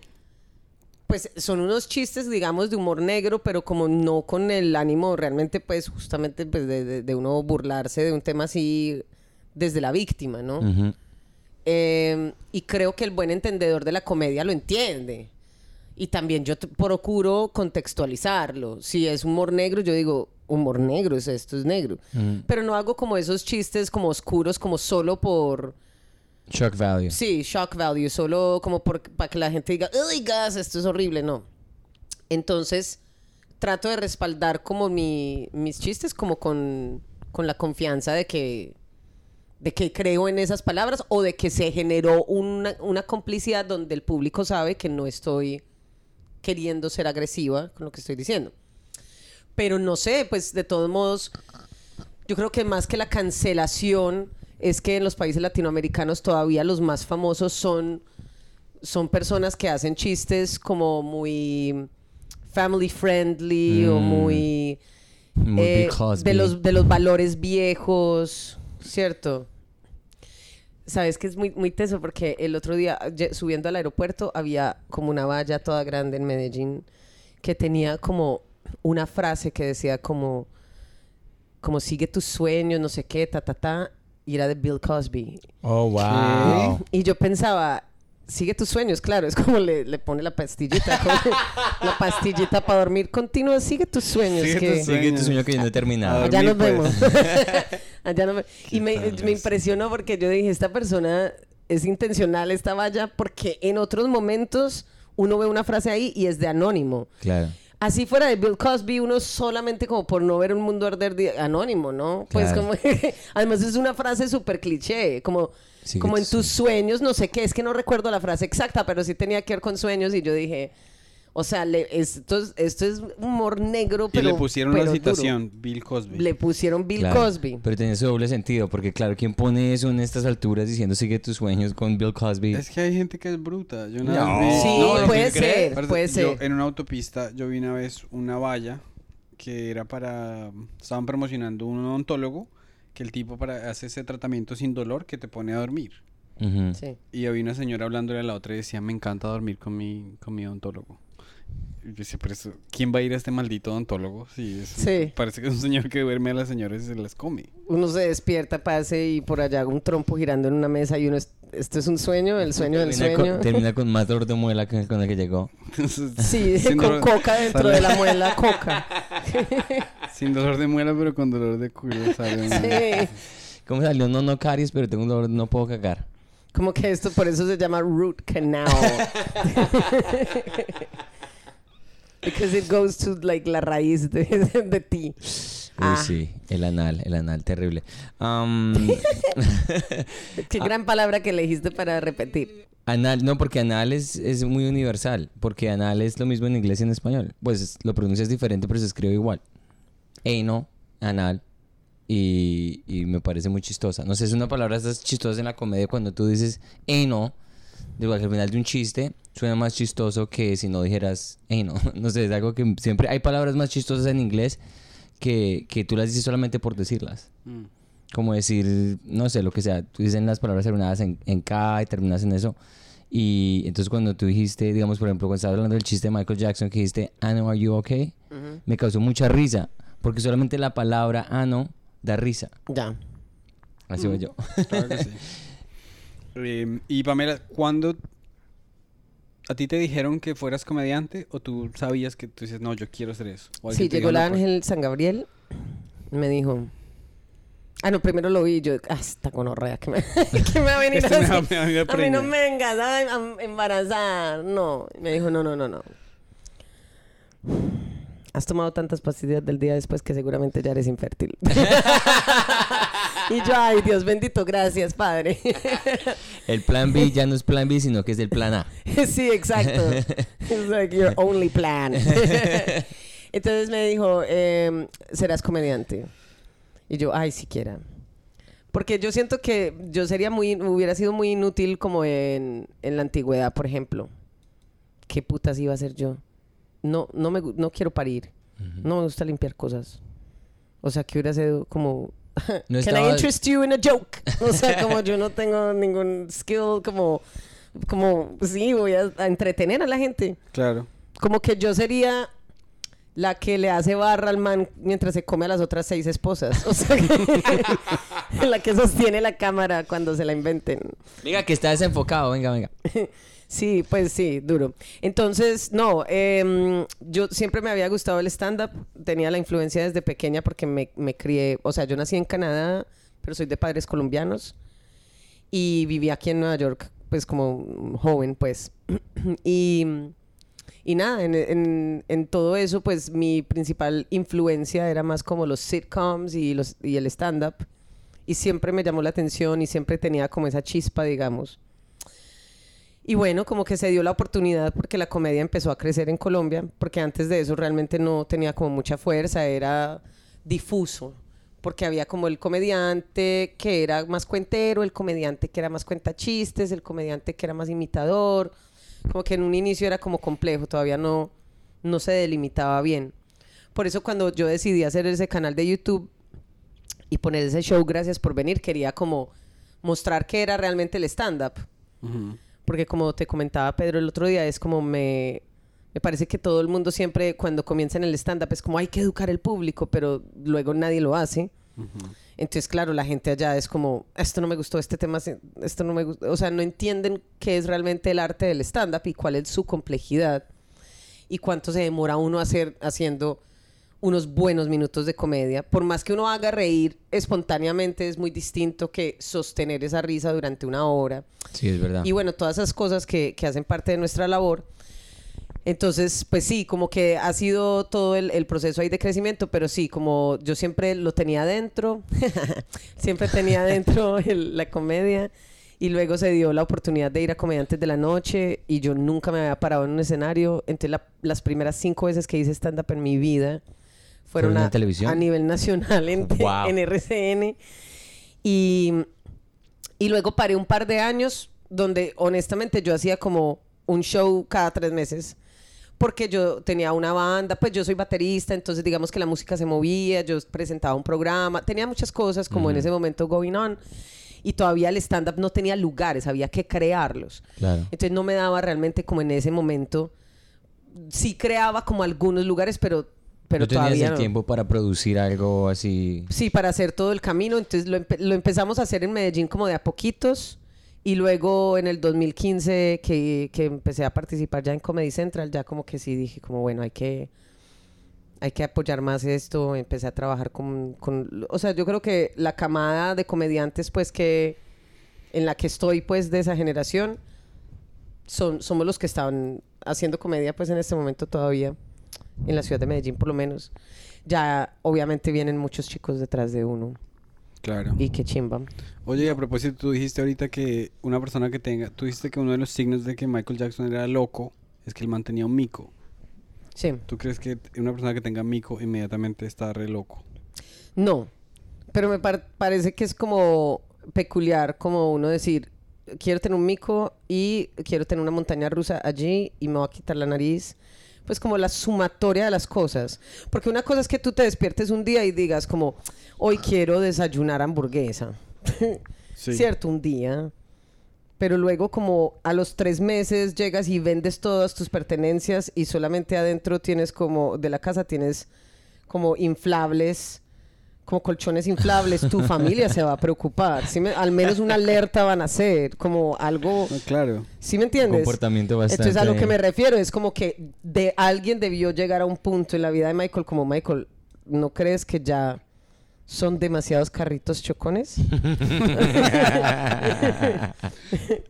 Speaker 3: pues son unos chistes, digamos, de humor negro, pero como no con el ánimo realmente, pues justamente pues, de, de- de uno burlarse de un tema así desde la víctima, ¿no? Eh, y creo que el buen entendedor de la comedia lo entiende. Y también yo procuro contextualizarlo. Si es humor negro, yo digo, humor negro, es esto es negro.
Speaker 2: Ujú.
Speaker 3: Pero no hago como esos chistes como oscuros, como solo por,
Speaker 2: Shock value.
Speaker 3: sí, shock value, solo como por, para que la gente diga, ¡ay, gas! Esto es horrible. No. Entonces, trato de respaldar como mi- mis chistes como con, con la confianza de que de que creo en esas palabras o de que se generó una, una complicidad donde el público sabe que no estoy queriendo ser agresiva con lo que estoy diciendo. Pero no sé, pues de todos modos, yo creo que más que la cancelación es que en los países latinoamericanos todavía los más famosos son, son personas que hacen chistes como muy family friendly o
Speaker 2: Mm.
Speaker 3: muy
Speaker 2: Muy
Speaker 3: eh, de los de los valores viejos, ¿cierto? Sabes que es muy, muy teso porque el otro día subiendo al aeropuerto había como una valla toda grande en Medellín que tenía como una frase que decía como como sigue tus sueños, no sé qué, ta ta ta, y era de Bill Cosby.
Speaker 2: Oh, wow.
Speaker 3: Y yo pensaba, sigue tus sueños, claro, es como le, le pone la pastillita, como la pastillita para dormir. Continúa, sigue tus sueños.
Speaker 1: Sigue
Speaker 3: que...
Speaker 1: tus
Speaker 2: Sigue tu sueño que yo no he terminado.
Speaker 3: Allá nos vemos.
Speaker 1: pues.
Speaker 3: Allá nos ve- Y me, me impresionó porque yo dije, esta persona es intencional esta valla porque en otros momentos uno ve una frase ahí y es de anónimo.
Speaker 2: Claro.
Speaker 3: Así fuera de Bill Cosby, uno solamente como por no ver un mundo arder de- anónimo, ¿no? Pues
Speaker 2: Claro.
Speaker 3: como... además es una frase súper cliché, como... Como en
Speaker 2: tus
Speaker 3: sueños, no sé qué, es que no recuerdo la frase exacta, pero sí tenía que ver con sueños y yo dije, o sea, le- esto, es, esto es humor negro,
Speaker 1: y
Speaker 3: pero
Speaker 1: le pusieron
Speaker 3: pero
Speaker 1: la
Speaker 3: duro.
Speaker 1: citación, Bill Cosby.
Speaker 3: Le pusieron Bill
Speaker 2: Claro.
Speaker 3: Cosby.
Speaker 2: Pero tiene su doble sentido, porque claro, ¿quién pone eso en estas alturas diciendo sigue tus sueños con Bill Cosby?
Speaker 1: Es que hay gente que es bruta. Yo una
Speaker 2: No.
Speaker 1: vez vi-
Speaker 3: Sí,
Speaker 2: No,
Speaker 3: puede ser, puede
Speaker 1: yo
Speaker 3: ser.
Speaker 1: en una autopista yo vi una vez una valla que era para estaban promocionando un odontólogo que el tipo para hace ese tratamiento sin dolor que te pone a dormir.
Speaker 3: Sí.
Speaker 1: Y había una señora hablándole a la otra y decía, "Me encanta dormir con mi con mi odontólogo." Y yo decía, pero eso, ¿quién va a ir a este maldito odontólogo? Sí, es,
Speaker 3: Sí.
Speaker 1: parece que es un señor que duerme a las señoras y se las come.
Speaker 3: Uno se despierta, pase y por allá un trompo girando en una mesa y uno, es- esto es un sueño, el sueño del
Speaker 2: Termina
Speaker 3: sueño.
Speaker 2: con, termina con más dolor de muela que con el que llegó.
Speaker 3: Sí,
Speaker 1: sin
Speaker 3: con
Speaker 1: dolor-
Speaker 3: coca dentro
Speaker 1: sale-
Speaker 3: de la muela, coca.
Speaker 1: Sin dolor de muela, pero con dolor de culo sale
Speaker 3: Sí.
Speaker 2: ¿Cómo salió? No, no caries, pero tengo un dolor, no puedo cagar.
Speaker 3: Como que esto por eso se llama root canal. Because it goes to like la raíz de, de ti.
Speaker 2: Uy,
Speaker 3: Ah.
Speaker 2: sí, el anal, el anal, terrible. Am,
Speaker 3: Qué gran palabra que elegiste para repetir.
Speaker 2: anal, no, porque anal es, es muy universal, porque anal es lo mismo en inglés y en español. Pues lo pronuncias diferente, pero se escribe igual. Ano, anal, y, y me parece muy chistosa. No sé, es una palabra estas chistosas en la comedia cuando tú dices digo, que al final de un chiste suena más chistoso que si no dijeras ano. No sé, es algo que siempre hay palabras más chistosas en inglés que, que tú las dices solamente por decirlas.
Speaker 1: Mm.
Speaker 2: Como decir, no sé, lo que sea. Tú dices las palabras terminadas en, en K y terminas en eso. Y entonces cuando tú dijiste, digamos, por ejemplo, cuando estabas hablando del chiste de Michael Jackson, que dijiste, Ano, are you okay? Me causó mucha risa. Porque solamente la palabra Ano da risa.
Speaker 3: Ya.
Speaker 2: Así voy yo.
Speaker 1: Claro que sí. Eh, y Pamela, ¿cuándo a ti te dijeron que fueras comediante o tú sabías que tú dices, no, yo quiero hacer eso?
Speaker 3: Sí, llegó
Speaker 1: "No, pues"?
Speaker 3: Ángel San Gabriel. Me dijo. Ah, no, primero lo vi yo, ah, esta gonorrea que me, que me va a venir
Speaker 1: Este va- me a a
Speaker 3: A mí no me vengas a, a embarazar. No. Me dijo, no, no, no, no. Has tomado tantas pastillas del día después que seguramente ya eres infértil. y yo, ay, Dios bendito, gracias, padre.
Speaker 2: El plan B ya no es plan B, sino que es el plan A.
Speaker 3: sí, exacto. It's like your only plan. Entonces me dijo, em, serás comediante. Y yo, ay, siquiera. Porque yo siento que yo sería muy, hubiera sido muy inútil como en, en la antigüedad, por ejemplo. ¿Qué putas iba a hacer yo? No, no me, no quiero parir. No me gusta limpiar cosas. O sea, que hubiera sido como...
Speaker 2: No
Speaker 3: Can I
Speaker 2: estaba-
Speaker 3: interest you in a joke? O sea, como yo no tengo ningún skill como... Como, sí, voy a, a entretener a la gente.
Speaker 1: Claro.
Speaker 3: Como que yo sería la que le hace barra al man mientras se come a las otras seis esposas. O sea, que- la que sostiene la cámara cuando se la inventen.
Speaker 2: Venga, que está desenfocado, venga, venga.
Speaker 3: Sí, pues sí, duro. Entonces, no, em, yo siempre me había gustado el stand-up. Tenía la influencia desde pequeña porque me, me crié, o sea, yo nací en Canadá, pero soy de padres colombianos. Y viví aquí en Nueva York, pues como joven, pues. y, y nada, en, en- en todo eso, pues mi principal influencia era más como los sitcoms y, los, y el stand-up. Y siempre me llamó la atención y siempre tenía como esa chispa, digamos. Y bueno, como que se dio la oportunidad porque la comedia empezó a crecer en Colombia, porque antes de eso realmente no tenía como mucha fuerza, era difuso, porque había como el comediante que era más cuentero, el comediante que era más cuentachistes, el comediante que era más imitador, como que en un inicio era como complejo, todavía no, no se delimitaba bien. Por eso cuando yo decidí hacer ese canal de YouTube y poner ese show, gracias por venir, quería como mostrar que era realmente el stand-up.
Speaker 1: Ujú.
Speaker 3: Porque como te comentaba Pedro el otro día, es como me, me parece que todo el mundo siempre cuando comienza en el stand-up es como hay que educar al público, pero luego nadie lo hace. Entonces, claro, la gente allá es como, esto no me gustó, este tema, esto no me gustó. O sea, no entienden qué es realmente el arte del stand-up y cuál es su complejidad y cuánto se demora uno hacer, haciendo unos buenos minutos de comedia. Por más que uno haga reír espontáneamente, es muy distinto que sostener esa risa durante una hora.
Speaker 2: Sí, es verdad.
Speaker 3: Y bueno, todas esas cosas que, que hacen parte de nuestra labor. Entonces, pues sí, como que ha sido todo el, el proceso ahí de crecimiento, pero sí, como yo siempre lo tenía dentro, siempre tenía dentro el- la comedia y luego se dio la oportunidad de ir a Comediantes de la Noche y yo nunca me había parado en un escenario. Entonces, la- las primeras cinco veces que hice stand-up en mi vida fueron
Speaker 2: ¿Fueron en
Speaker 3: a,
Speaker 2: televisión?
Speaker 3: a nivel nacional en,
Speaker 2: Wow.
Speaker 3: en RCN. Y, y luego paré un par de años donde honestamente yo hacía como un show cada tres meses. Porque yo tenía una banda, pues yo soy baterista, entonces digamos que la música se movía, yo presentaba un programa, tenía muchas cosas como en ese momento going on. Y todavía el stand-up no tenía lugares, había que crearlos.
Speaker 2: Claro.
Speaker 3: Entonces no me daba realmente como en ese momento sí creaba como algunos lugares, pero, pero
Speaker 2: no tenías
Speaker 3: todavía
Speaker 2: el
Speaker 3: no.
Speaker 2: tiempo para producir algo así.
Speaker 3: Sí, para hacer todo el camino. Entonces lo, empe- lo empezamos a hacer en Medellín como de a poquitos. Y luego en el 2015 que, que empecé a participar ya en Comedy Central, ya como que sí dije como bueno, hay que, hay que apoyar más esto. Empecé a trabajar con, con... O sea, yo creo que la camada de comediantes pues que en la que estoy pues de esa generación son, somos los que estaban haciendo comedia pues en este momento todavía en la ciudad de Medellín por lo menos. Ya obviamente vienen muchos chicos detrás de uno
Speaker 1: Claro.
Speaker 3: y qué chimba.
Speaker 1: Oye, y a propósito, tú dijiste ahorita que una persona que tenga, tú dijiste que uno de los signos de que Michael Jackson era loco es que él mantenía un mico.
Speaker 3: Sí.
Speaker 1: ¿Tú crees que una persona que tenga mico inmediatamente está re loco?
Speaker 3: No, pero me par- parece que es como peculiar como uno decir, quiero tener un mico y quiero tener una montaña rusa allí y me voy a quitar la nariz. Pues como la sumatoria de las cosas. Porque una cosa es que tú te despiertes un día y digas como, hoy quiero desayunar hamburguesa.
Speaker 1: Sí.
Speaker 3: Cierto, un día. Pero luego como a los tres meses llegas y vendes todas tus pertenencias y solamente adentro tienes como, de la casa tienes como inflables, como colchones inflables, tu familia se va a preocupar. ¿sí me- al menos una alerta van a hacer, como algo...
Speaker 1: No, claro.
Speaker 3: ¿Sí me entiendes?
Speaker 2: comportamiento
Speaker 3: Entonces a lo
Speaker 2: bastante-
Speaker 3: que me refiero es como que de alguien debió llegar a un punto en la vida de Michael como Michael, ¿no crees que ya son demasiados carritos chocones?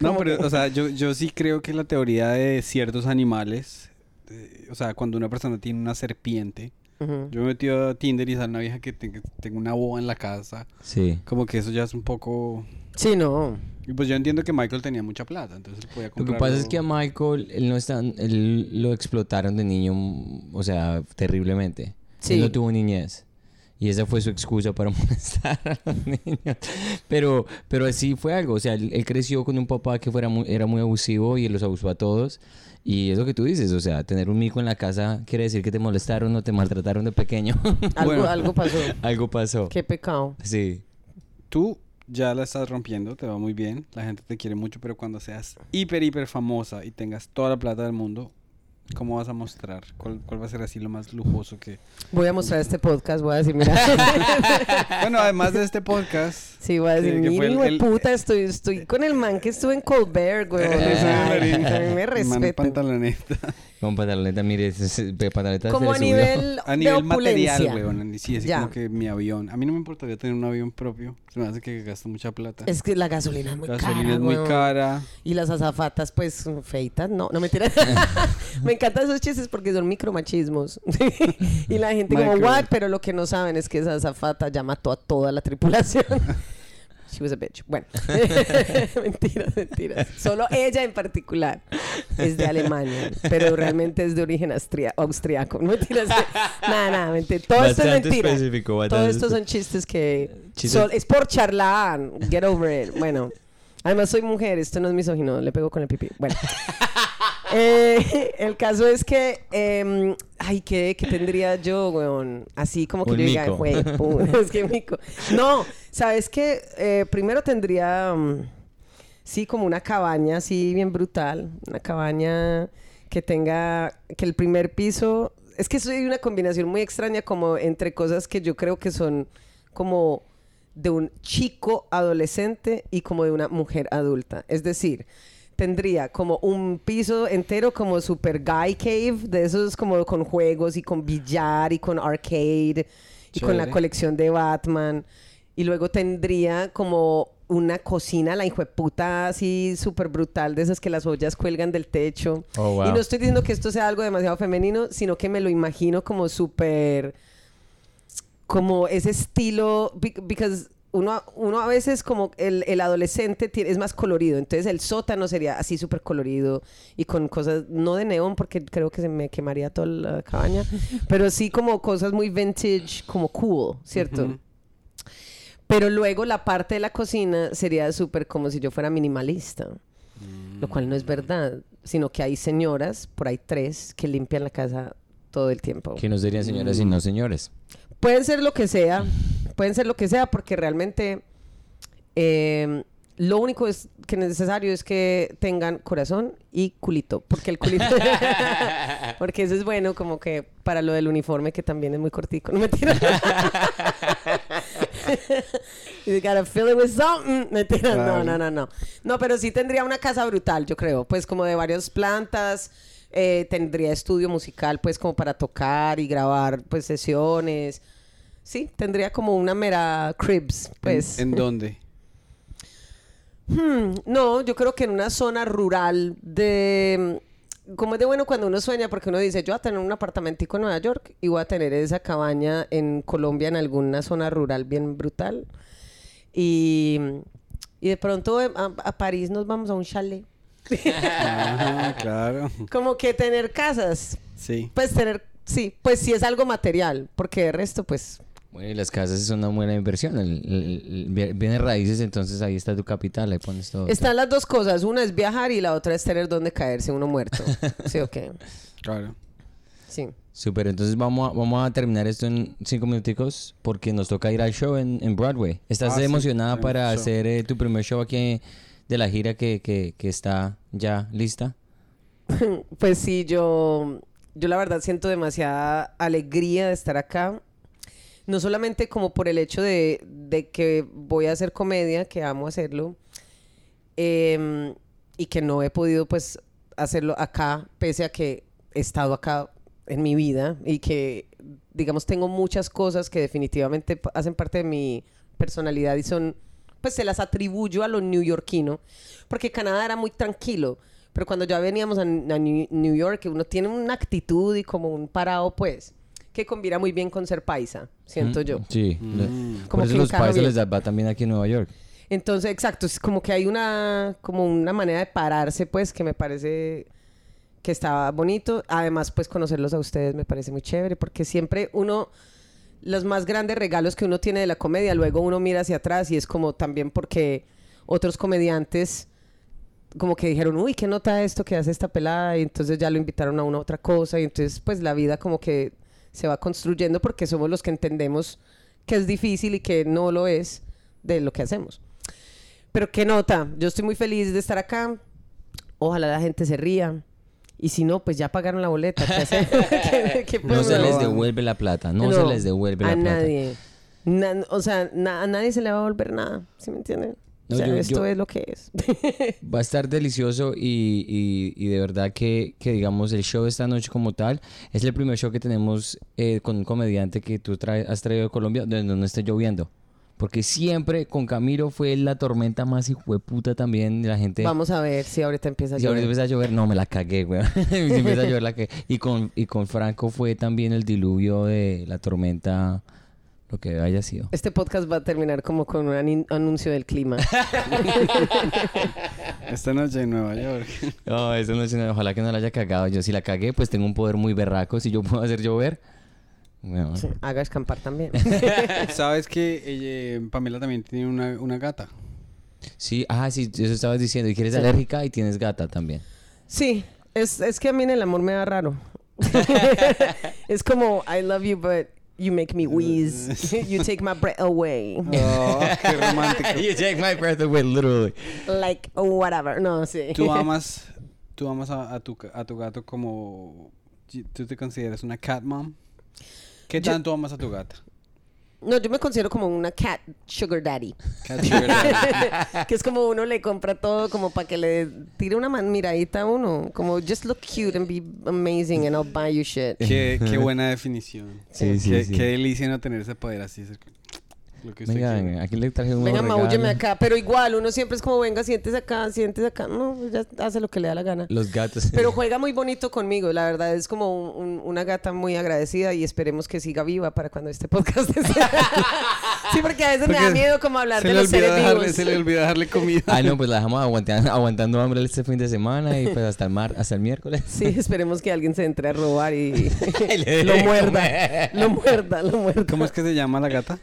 Speaker 1: No, pero, o sea, yo, yo sí creo que la teoría de ciertos animales, eh, o sea, cuando una persona tiene una serpiente, Yo me metí a Tinder y sale una vieja que tenga, tenga una boa en la casa,
Speaker 2: Sí.
Speaker 1: como que eso ya es un poco...
Speaker 3: Sí, no.
Speaker 1: Y pues yo entiendo que Michael tenía mucha plata, entonces él podía
Speaker 2: Lo
Speaker 1: comprar...
Speaker 2: que pasa es que a Michael, él no está, él lo explotaron de niño, o sea, terriblemente.
Speaker 3: Sí.
Speaker 2: Él no tuvo niñez. Y esa fue su excusa para molestar a los niños. Pero, pero así fue algo. O sea, él, él creció con un papá que fuera muy, era muy abusivo y él los abusó a todos. Y es lo que tú dices, o sea, tener un mico en la casa quiere decir que te molestaron o te maltrataron de pequeño.
Speaker 3: Algo,
Speaker 1: Bueno.
Speaker 3: algo pasó.
Speaker 2: algo pasó.
Speaker 3: Qué pecado.
Speaker 2: Sí.
Speaker 1: Tú ya la estás rompiendo, te va muy bien, la gente te quiere mucho, pero cuando seas hiper, hiper famosa y tengas toda la plata del mundo, ¿cómo vas a mostrar? ¿Cuál, cuál va a ser así lo más lujoso que...?
Speaker 3: Voy a mostrar este podcast, voy a decir, mira.
Speaker 1: Bueno, además de este podcast...
Speaker 3: Sí, voy a decir, mira, hijo de
Speaker 1: el-
Speaker 3: puta, estoy, estoy con el man que estuve en Colbert, güey. Me
Speaker 1: Man en
Speaker 3: respetan.
Speaker 1: pantaloneta.
Speaker 2: Con pantaloneta, mire, pantaloneta
Speaker 3: Como a nivel
Speaker 1: A
Speaker 3: de
Speaker 1: nivel material, weón. Sí, así
Speaker 3: Ya.
Speaker 1: como que mi avión. A mí no me importaría tener un avión propio. Se me hace que gasto mucha plata.
Speaker 3: Es que la gasolina es muy
Speaker 1: la
Speaker 3: cara,
Speaker 1: gasolina es muy cara.
Speaker 3: Y las azafatas, pues, feitas, no, no mentira. Me encantan esos chistes porque son micromachismos. y la gente como, what? Pero lo que no saben es que esa azafata ya mató a toda la tripulación. She was a bitch. Bueno, mentiras, mentiras. Solo ella en particular es de Alemania, pero realmente es de origen austria- austriaco. No mentiras. Nada, nada, mentira. Todo esto es mentira.
Speaker 2: específico,
Speaker 3: Todo esto son chistes que
Speaker 2: Chistes-
Speaker 3: son- es por charlar. Get over it. Bueno, además soy mujer, esto no es misógino, le pego con el pipí. Bueno. Eh, el caso es que, em, ay, ¿qué, qué tendría yo, weón? Así como que
Speaker 2: Un
Speaker 3: yo diga,
Speaker 2: mico.
Speaker 3: güey, es que mico. No, ¿sabes qué? Eh, primero tendría, mm, sí, como una cabaña así bien brutal. Una cabaña que tenga, que el primer piso, es que soy una combinación muy extraña como entre cosas que yo creo que son como de un chico adolescente y como de una mujer adulta. Es decir, tendría como un piso entero como super guy cave, de esos como con juegos y con billar y con arcade y con la colección de Batman. Y luego tendría como una cocina, la puta así súper brutal, de esas que las ollas cuelgan del techo.
Speaker 2: Oh, wow.
Speaker 3: Y no estoy diciendo que esto sea algo demasiado femenino, sino que me lo imagino como súper como ese estilo, be- because uno, uno a veces como el, el adolescente tiene- es más colorido, entonces el sótano sería así súper colorido y con cosas, no de neón porque creo que se me quemaría toda la cabaña, pero sí como cosas muy vintage, como cool, ¿cierto? Pero luego la parte de la cocina sería súper como si yo fuera minimalista, lo cual no es verdad, sino que hay señoras, por ahí tres, que limpian la casa todo el tiempo.
Speaker 2: Que no serían señoras y no señores.
Speaker 3: Pueden ser lo que sea, pueden ser lo que sea, porque realmente eh, lo único es que necesario es que tengan corazón y culito, porque el culito, porque eso es bueno como que para lo del uniforme que también es muy cortico, no you gotta fill it with something. No, no, no, no. No, pero sí tendría una casa brutal, yo creo, pues como de varias plantas. Eh, tendría estudio musical, pues como para tocar y grabar, pues sesiones. Sí, tendría como una mera cribs, pues.
Speaker 1: ¿En, en dónde?
Speaker 3: Hmm, no, yo creo que en una zona rural de... Como es de bueno cuando uno sueña, porque uno dice, yo voy a tener un apartamentico en Nueva York y voy a tener esa cabaña en Colombia, en alguna zona rural bien brutal. Y, y de pronto eh, a, a París nos vamos a un chalet.
Speaker 1: Ajá, claro.
Speaker 3: Como que tener casas,
Speaker 1: Sí.
Speaker 3: pues tener, sí, pues sí es algo material, porque de resto, pues...
Speaker 2: Bueno, y las casas es una buena inversión. El, el- el- viene raíces, entonces ahí está tu capital, ahí pones todo.
Speaker 3: Están las dos cosas, una es viajar y la otra es tener donde caerse uno muerto. Sí, ok.
Speaker 1: Claro.
Speaker 3: Sí.
Speaker 2: Súper, entonces vamos a, vamos a terminar esto en cinco minuticos porque nos toca ir al show en, en Broadway. ¿Estás
Speaker 1: Ah,
Speaker 2: emocionada para
Speaker 1: show.
Speaker 2: hacer eh, tu primer show aquí de la gira que, que, que está ya lista?
Speaker 3: Pues sí, yo, yo la verdad siento demasiada alegría de estar acá. No solamente como por el hecho de, de que voy a hacer comedia, que amo hacerlo, em, y que no he podido pues hacerlo acá, pese a que he estado acá en mi vida y que, digamos, tengo muchas cosas que definitivamente hacen parte de mi personalidad y son, pues se las atribuyo a lo neoyorquino, porque Canadá era muy tranquilo, pero cuando ya veníamos a, a New York, uno tiene una actitud y como un parado, pues, que combina muy bien con ser paisa, siento
Speaker 2: Mm,
Speaker 3: yo.
Speaker 2: Sí.
Speaker 1: Mm.
Speaker 3: Como
Speaker 2: Por eso
Speaker 3: que
Speaker 2: los
Speaker 3: bien.
Speaker 2: les da- va también aquí en Nueva York.
Speaker 3: Entonces, exacto, es como que hay una, como una manera de pararse, pues, que me parece que está bonito. Además, pues, conocerlos a ustedes me parece muy chévere, porque siempre uno, los más grandes regalos que uno tiene de la comedia, luego uno mira hacia atrás y es como también porque otros comediantes como que dijeron, uy, ¿qué nota esto que hace esta pelada? Y entonces ya lo invitaron a una otra cosa y entonces, pues, la vida como que se va construyendo porque somos los que entendemos que es difícil y que no lo es de lo que hacemos. Pero qué nota, yo estoy muy feliz de estar acá. Ojalá la gente se ría. Y si no, pues ya pagaron la boleta. ¿Qué, hace- ¿Qué- qué
Speaker 2: No se les devuelve la plata, no, se les devuelve la
Speaker 3: a
Speaker 2: plata.
Speaker 3: nadie. Na- o sea, na- a nadie se le va a volver nada. ¿Sí me entienden?
Speaker 2: No,
Speaker 3: o sea,
Speaker 2: yo-
Speaker 3: esto
Speaker 2: yo-
Speaker 3: es lo que es.
Speaker 2: Va a estar delicioso y, y- y de verdad que, que, digamos, el show de esta noche como tal es el primer show que tenemos eh, con un comediante que tú trae- has traído de Colombia donde no esté lloviendo. Porque siempre con Camilo fue la tormenta más hijo de puta también. La gente...
Speaker 3: Vamos a ver si ahorita empieza a
Speaker 2: Si ahora
Speaker 3: llover.
Speaker 2: empieza a llover, no, me la cagué, güey. si empieza a llover, la cagué. Y con, y con Franco fue también el diluvio de la tormenta, lo que haya sido.
Speaker 3: Este podcast va a terminar como con un anuncio del clima.
Speaker 1: Esta noche en Nueva York.
Speaker 2: No, eso no es una- ojalá que no la haya cagado. Yo si la cagué, pues tengo un poder muy berraco. Si yo puedo hacer llover, bueno,
Speaker 3: Sí, haga escampar también.
Speaker 1: ¿Sabes que ella- Pamela también tiene una, una gata?
Speaker 2: Sí, ah, sí, eso estabas diciendo. Y que eres alérgica y tienes gata también.
Speaker 3: Sí, es, es que a mí en el amor me da raro. es como, I love you, but you make me wheeze. you take my breath away.
Speaker 1: Oh, qué romántico.
Speaker 2: you take my breath away, literally.
Speaker 3: Like, whatever. No, sí.
Speaker 1: ¿Tú amas, tú amas a, a tu, a tu gato como... ¿Tú te consideras una cat mom? ¿Qué
Speaker 3: Yo-
Speaker 1: tanto amas a tu gata?
Speaker 3: No, yo me considero como una cat sugar daddy.
Speaker 1: Cat sugar daddy.
Speaker 3: que es como uno le compra todo como para que le tire una man- miradita a uno. Como, just look cute and be amazing and I'll buy you shit.
Speaker 1: qué, qué buena definición.
Speaker 2: Sí, sí,
Speaker 1: qué,
Speaker 2: sí.
Speaker 1: qué delicia no tener ese poder así. Lo que usted
Speaker 2: Venga,
Speaker 1: quiera.
Speaker 2: venga, aquí le traje un
Speaker 3: Venga,
Speaker 2: nuevo
Speaker 3: maúlleme
Speaker 2: regalo.
Speaker 3: acá. Pero igual, uno siempre es como, venga, siéntese acá, siéntese acá. No, pues ya hace lo que le da la gana.
Speaker 2: Los gatos.
Speaker 3: Pero juega muy bonito conmigo, la verdad es como un- un- una gata muy agradecida y esperemos que siga viva para cuando este podcast esté. sí, porque a veces me da
Speaker 1: Porque
Speaker 3: miedo como hablar
Speaker 1: se
Speaker 3: de
Speaker 1: le
Speaker 3: los
Speaker 1: olvidó
Speaker 3: seres
Speaker 1: dejarle,
Speaker 3: vivos.
Speaker 1: Se le olvidó darle comida.
Speaker 2: Ah, no, pues la dejamos aguantando, aguantando hambre este fin de semana y pues hasta el mar, hasta el miércoles.
Speaker 3: Sí, esperemos que alguien se entre a robar y
Speaker 2: Y le
Speaker 3: lo muerda,
Speaker 2: comer.
Speaker 3: lo muerda, lo muerda.
Speaker 1: ¿Cómo es que se llama la gata?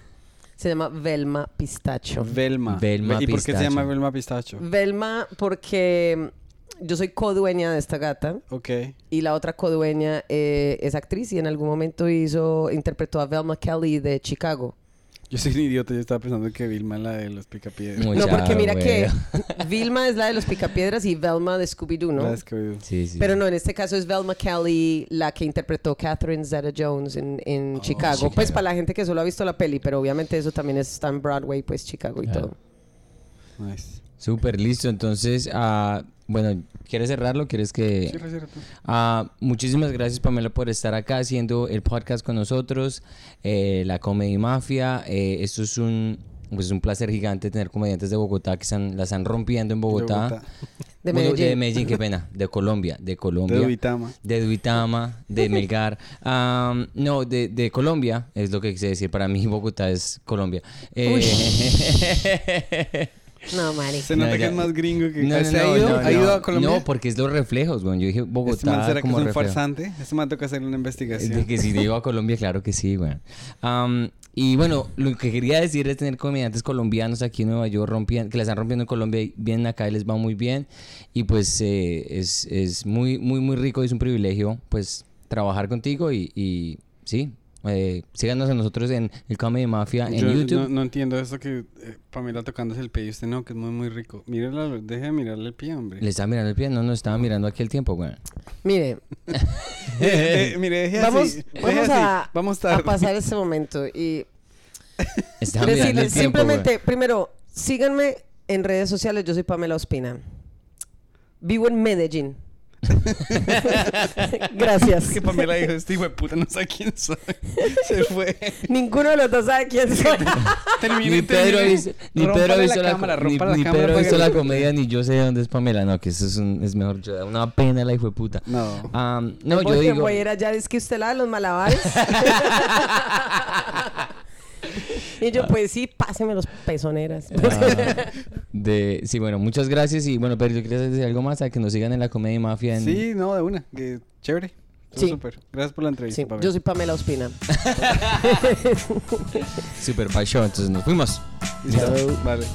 Speaker 3: Se llama Velma Pistacho.
Speaker 1: Velma.
Speaker 2: Velma
Speaker 1: ¿Y por qué se llama Velma Pistacho?
Speaker 3: Velma porque yo soy codueña de esta gata
Speaker 1: Ok.
Speaker 3: y la otra codueña eh, es actriz y en algún momento hizo interpretó a Velma Kelly de Chicago.
Speaker 1: Yo soy un idiota, yo estaba pensando que Vilma la de los picapiedras.
Speaker 2: Muy
Speaker 3: No, porque mira
Speaker 2: güey.
Speaker 3: que Vilma es la de los Picapiedras y Velma de Scooby-Doo, ¿no?
Speaker 1: La Scooby-Doo.
Speaker 2: Sí, sí.
Speaker 3: Pero no, en este caso es Velma Kelly la que interpretó Catherine Zeta-Jones en, en Chicago.
Speaker 2: Chicago.
Speaker 3: Pues para la gente que solo ha visto la peli, pero obviamente eso también está en Broadway, pues Chicago y todo.
Speaker 1: Nice.
Speaker 2: Súper listo. Entonces, ah, bueno, ¿quieres cerrarlo? ¿Quieres que...?
Speaker 1: Cierra, cierra tú.
Speaker 2: Ah, muchísimas gracias Pamela por estar acá haciendo el podcast con nosotros, eh, la Comedy Mafia. eh, esto es un, pues, un placer gigante tener comediantes de Bogotá que están, la están rompiendo en Bogotá.
Speaker 1: Bogotá.
Speaker 3: De
Speaker 2: Bueno,
Speaker 3: Medellín.
Speaker 2: de Medellín, qué pena. De Colombia, de Colombia.
Speaker 1: De Duitama.
Speaker 2: De Duitama, de Melgar. Am, no, de, de Colombia, es lo que quise decir. Para mí Bogotá es Colombia. Eh,
Speaker 3: No, Mari.
Speaker 1: Se nota
Speaker 2: No,
Speaker 1: que
Speaker 2: ya.
Speaker 1: es más gringo que...
Speaker 2: no, no,
Speaker 1: ¿Se ha
Speaker 2: no,
Speaker 1: ido,
Speaker 2: no,
Speaker 1: ¿Ha ido
Speaker 2: no.
Speaker 1: a Colombia?
Speaker 2: No, porque es los reflejos, güey. Yo dije
Speaker 1: ¿Este man
Speaker 2: Bogotá
Speaker 1: será que
Speaker 2: como
Speaker 1: es un
Speaker 2: reflejo.
Speaker 1: farsante? Este man toca hacer una investigación.
Speaker 2: De que si digo a Colombia, claro que sí, güey. Am, y bueno, lo que quería decir es tener comediantes colombianos aquí en Nueva York rompiendo, que la están rompiendo en Colombia y vienen acá y les va muy bien. Y pues eh, es, es muy, muy, muy rico y es un privilegio pues trabajar contigo y, y sí. Eh, síganos a nosotros en el Comedy Mafia en
Speaker 1: Yo
Speaker 2: YouTube.
Speaker 1: No, no entiendo eso que eh, Pamela tocándose el pie y usted no, que es muy, muy rico. Mírala, deje de mirarle el pie, hombre.
Speaker 2: Le estaba mirando el pie, no, no estaba mirando aquí el tiempo, güey.
Speaker 3: Mire,
Speaker 1: Eh, eh, mire, deje
Speaker 3: vamos,
Speaker 1: así. deje
Speaker 3: vamos,
Speaker 1: así.
Speaker 3: a,
Speaker 1: Vamos a
Speaker 3: pasar este momento y
Speaker 2: Estaba mirando
Speaker 3: decirles
Speaker 2: el tiempo, güey.
Speaker 3: simplemente, primero, síganme en redes sociales. Yo soy Pamela Ospina. Vivo en Medellín. Gracias.
Speaker 1: Es que Pamela dijo, este hijo de puta no sabe quién soy. Se fue.
Speaker 3: Ninguno de los dos sabe quién soy.
Speaker 1: Termine,
Speaker 2: Ni Pedro ni Pedro ha visto la,
Speaker 1: cámara,
Speaker 2: ni-
Speaker 1: rompa la
Speaker 2: ni
Speaker 1: cámara
Speaker 2: Pedro ha
Speaker 1: para
Speaker 2: visto
Speaker 1: que-
Speaker 2: la comedia, ni yo sé de dónde es Pamela. No, que eso es, un, es mejor. Yo, una pena la hijo de puta.
Speaker 1: No.
Speaker 2: Am, no, yo digo.
Speaker 3: voy a ir allá, es que usted la de los malabares. Y yo, pues sí, páseme los pezoneras.
Speaker 2: ah, de, sí, bueno, muchas gracias. Y bueno, Pedro, ¿quieres decir algo más? A que nos sigan en la comedia mafia. En,
Speaker 1: Sí, no, de una. Que chévere.
Speaker 3: Sí.
Speaker 1: súper. Gracias por la entrevista,
Speaker 3: Sí,
Speaker 1: Pamela.
Speaker 3: yo soy Pamela Ospina.
Speaker 2: Super Show. Entonces nos fuimos.
Speaker 1: Vale.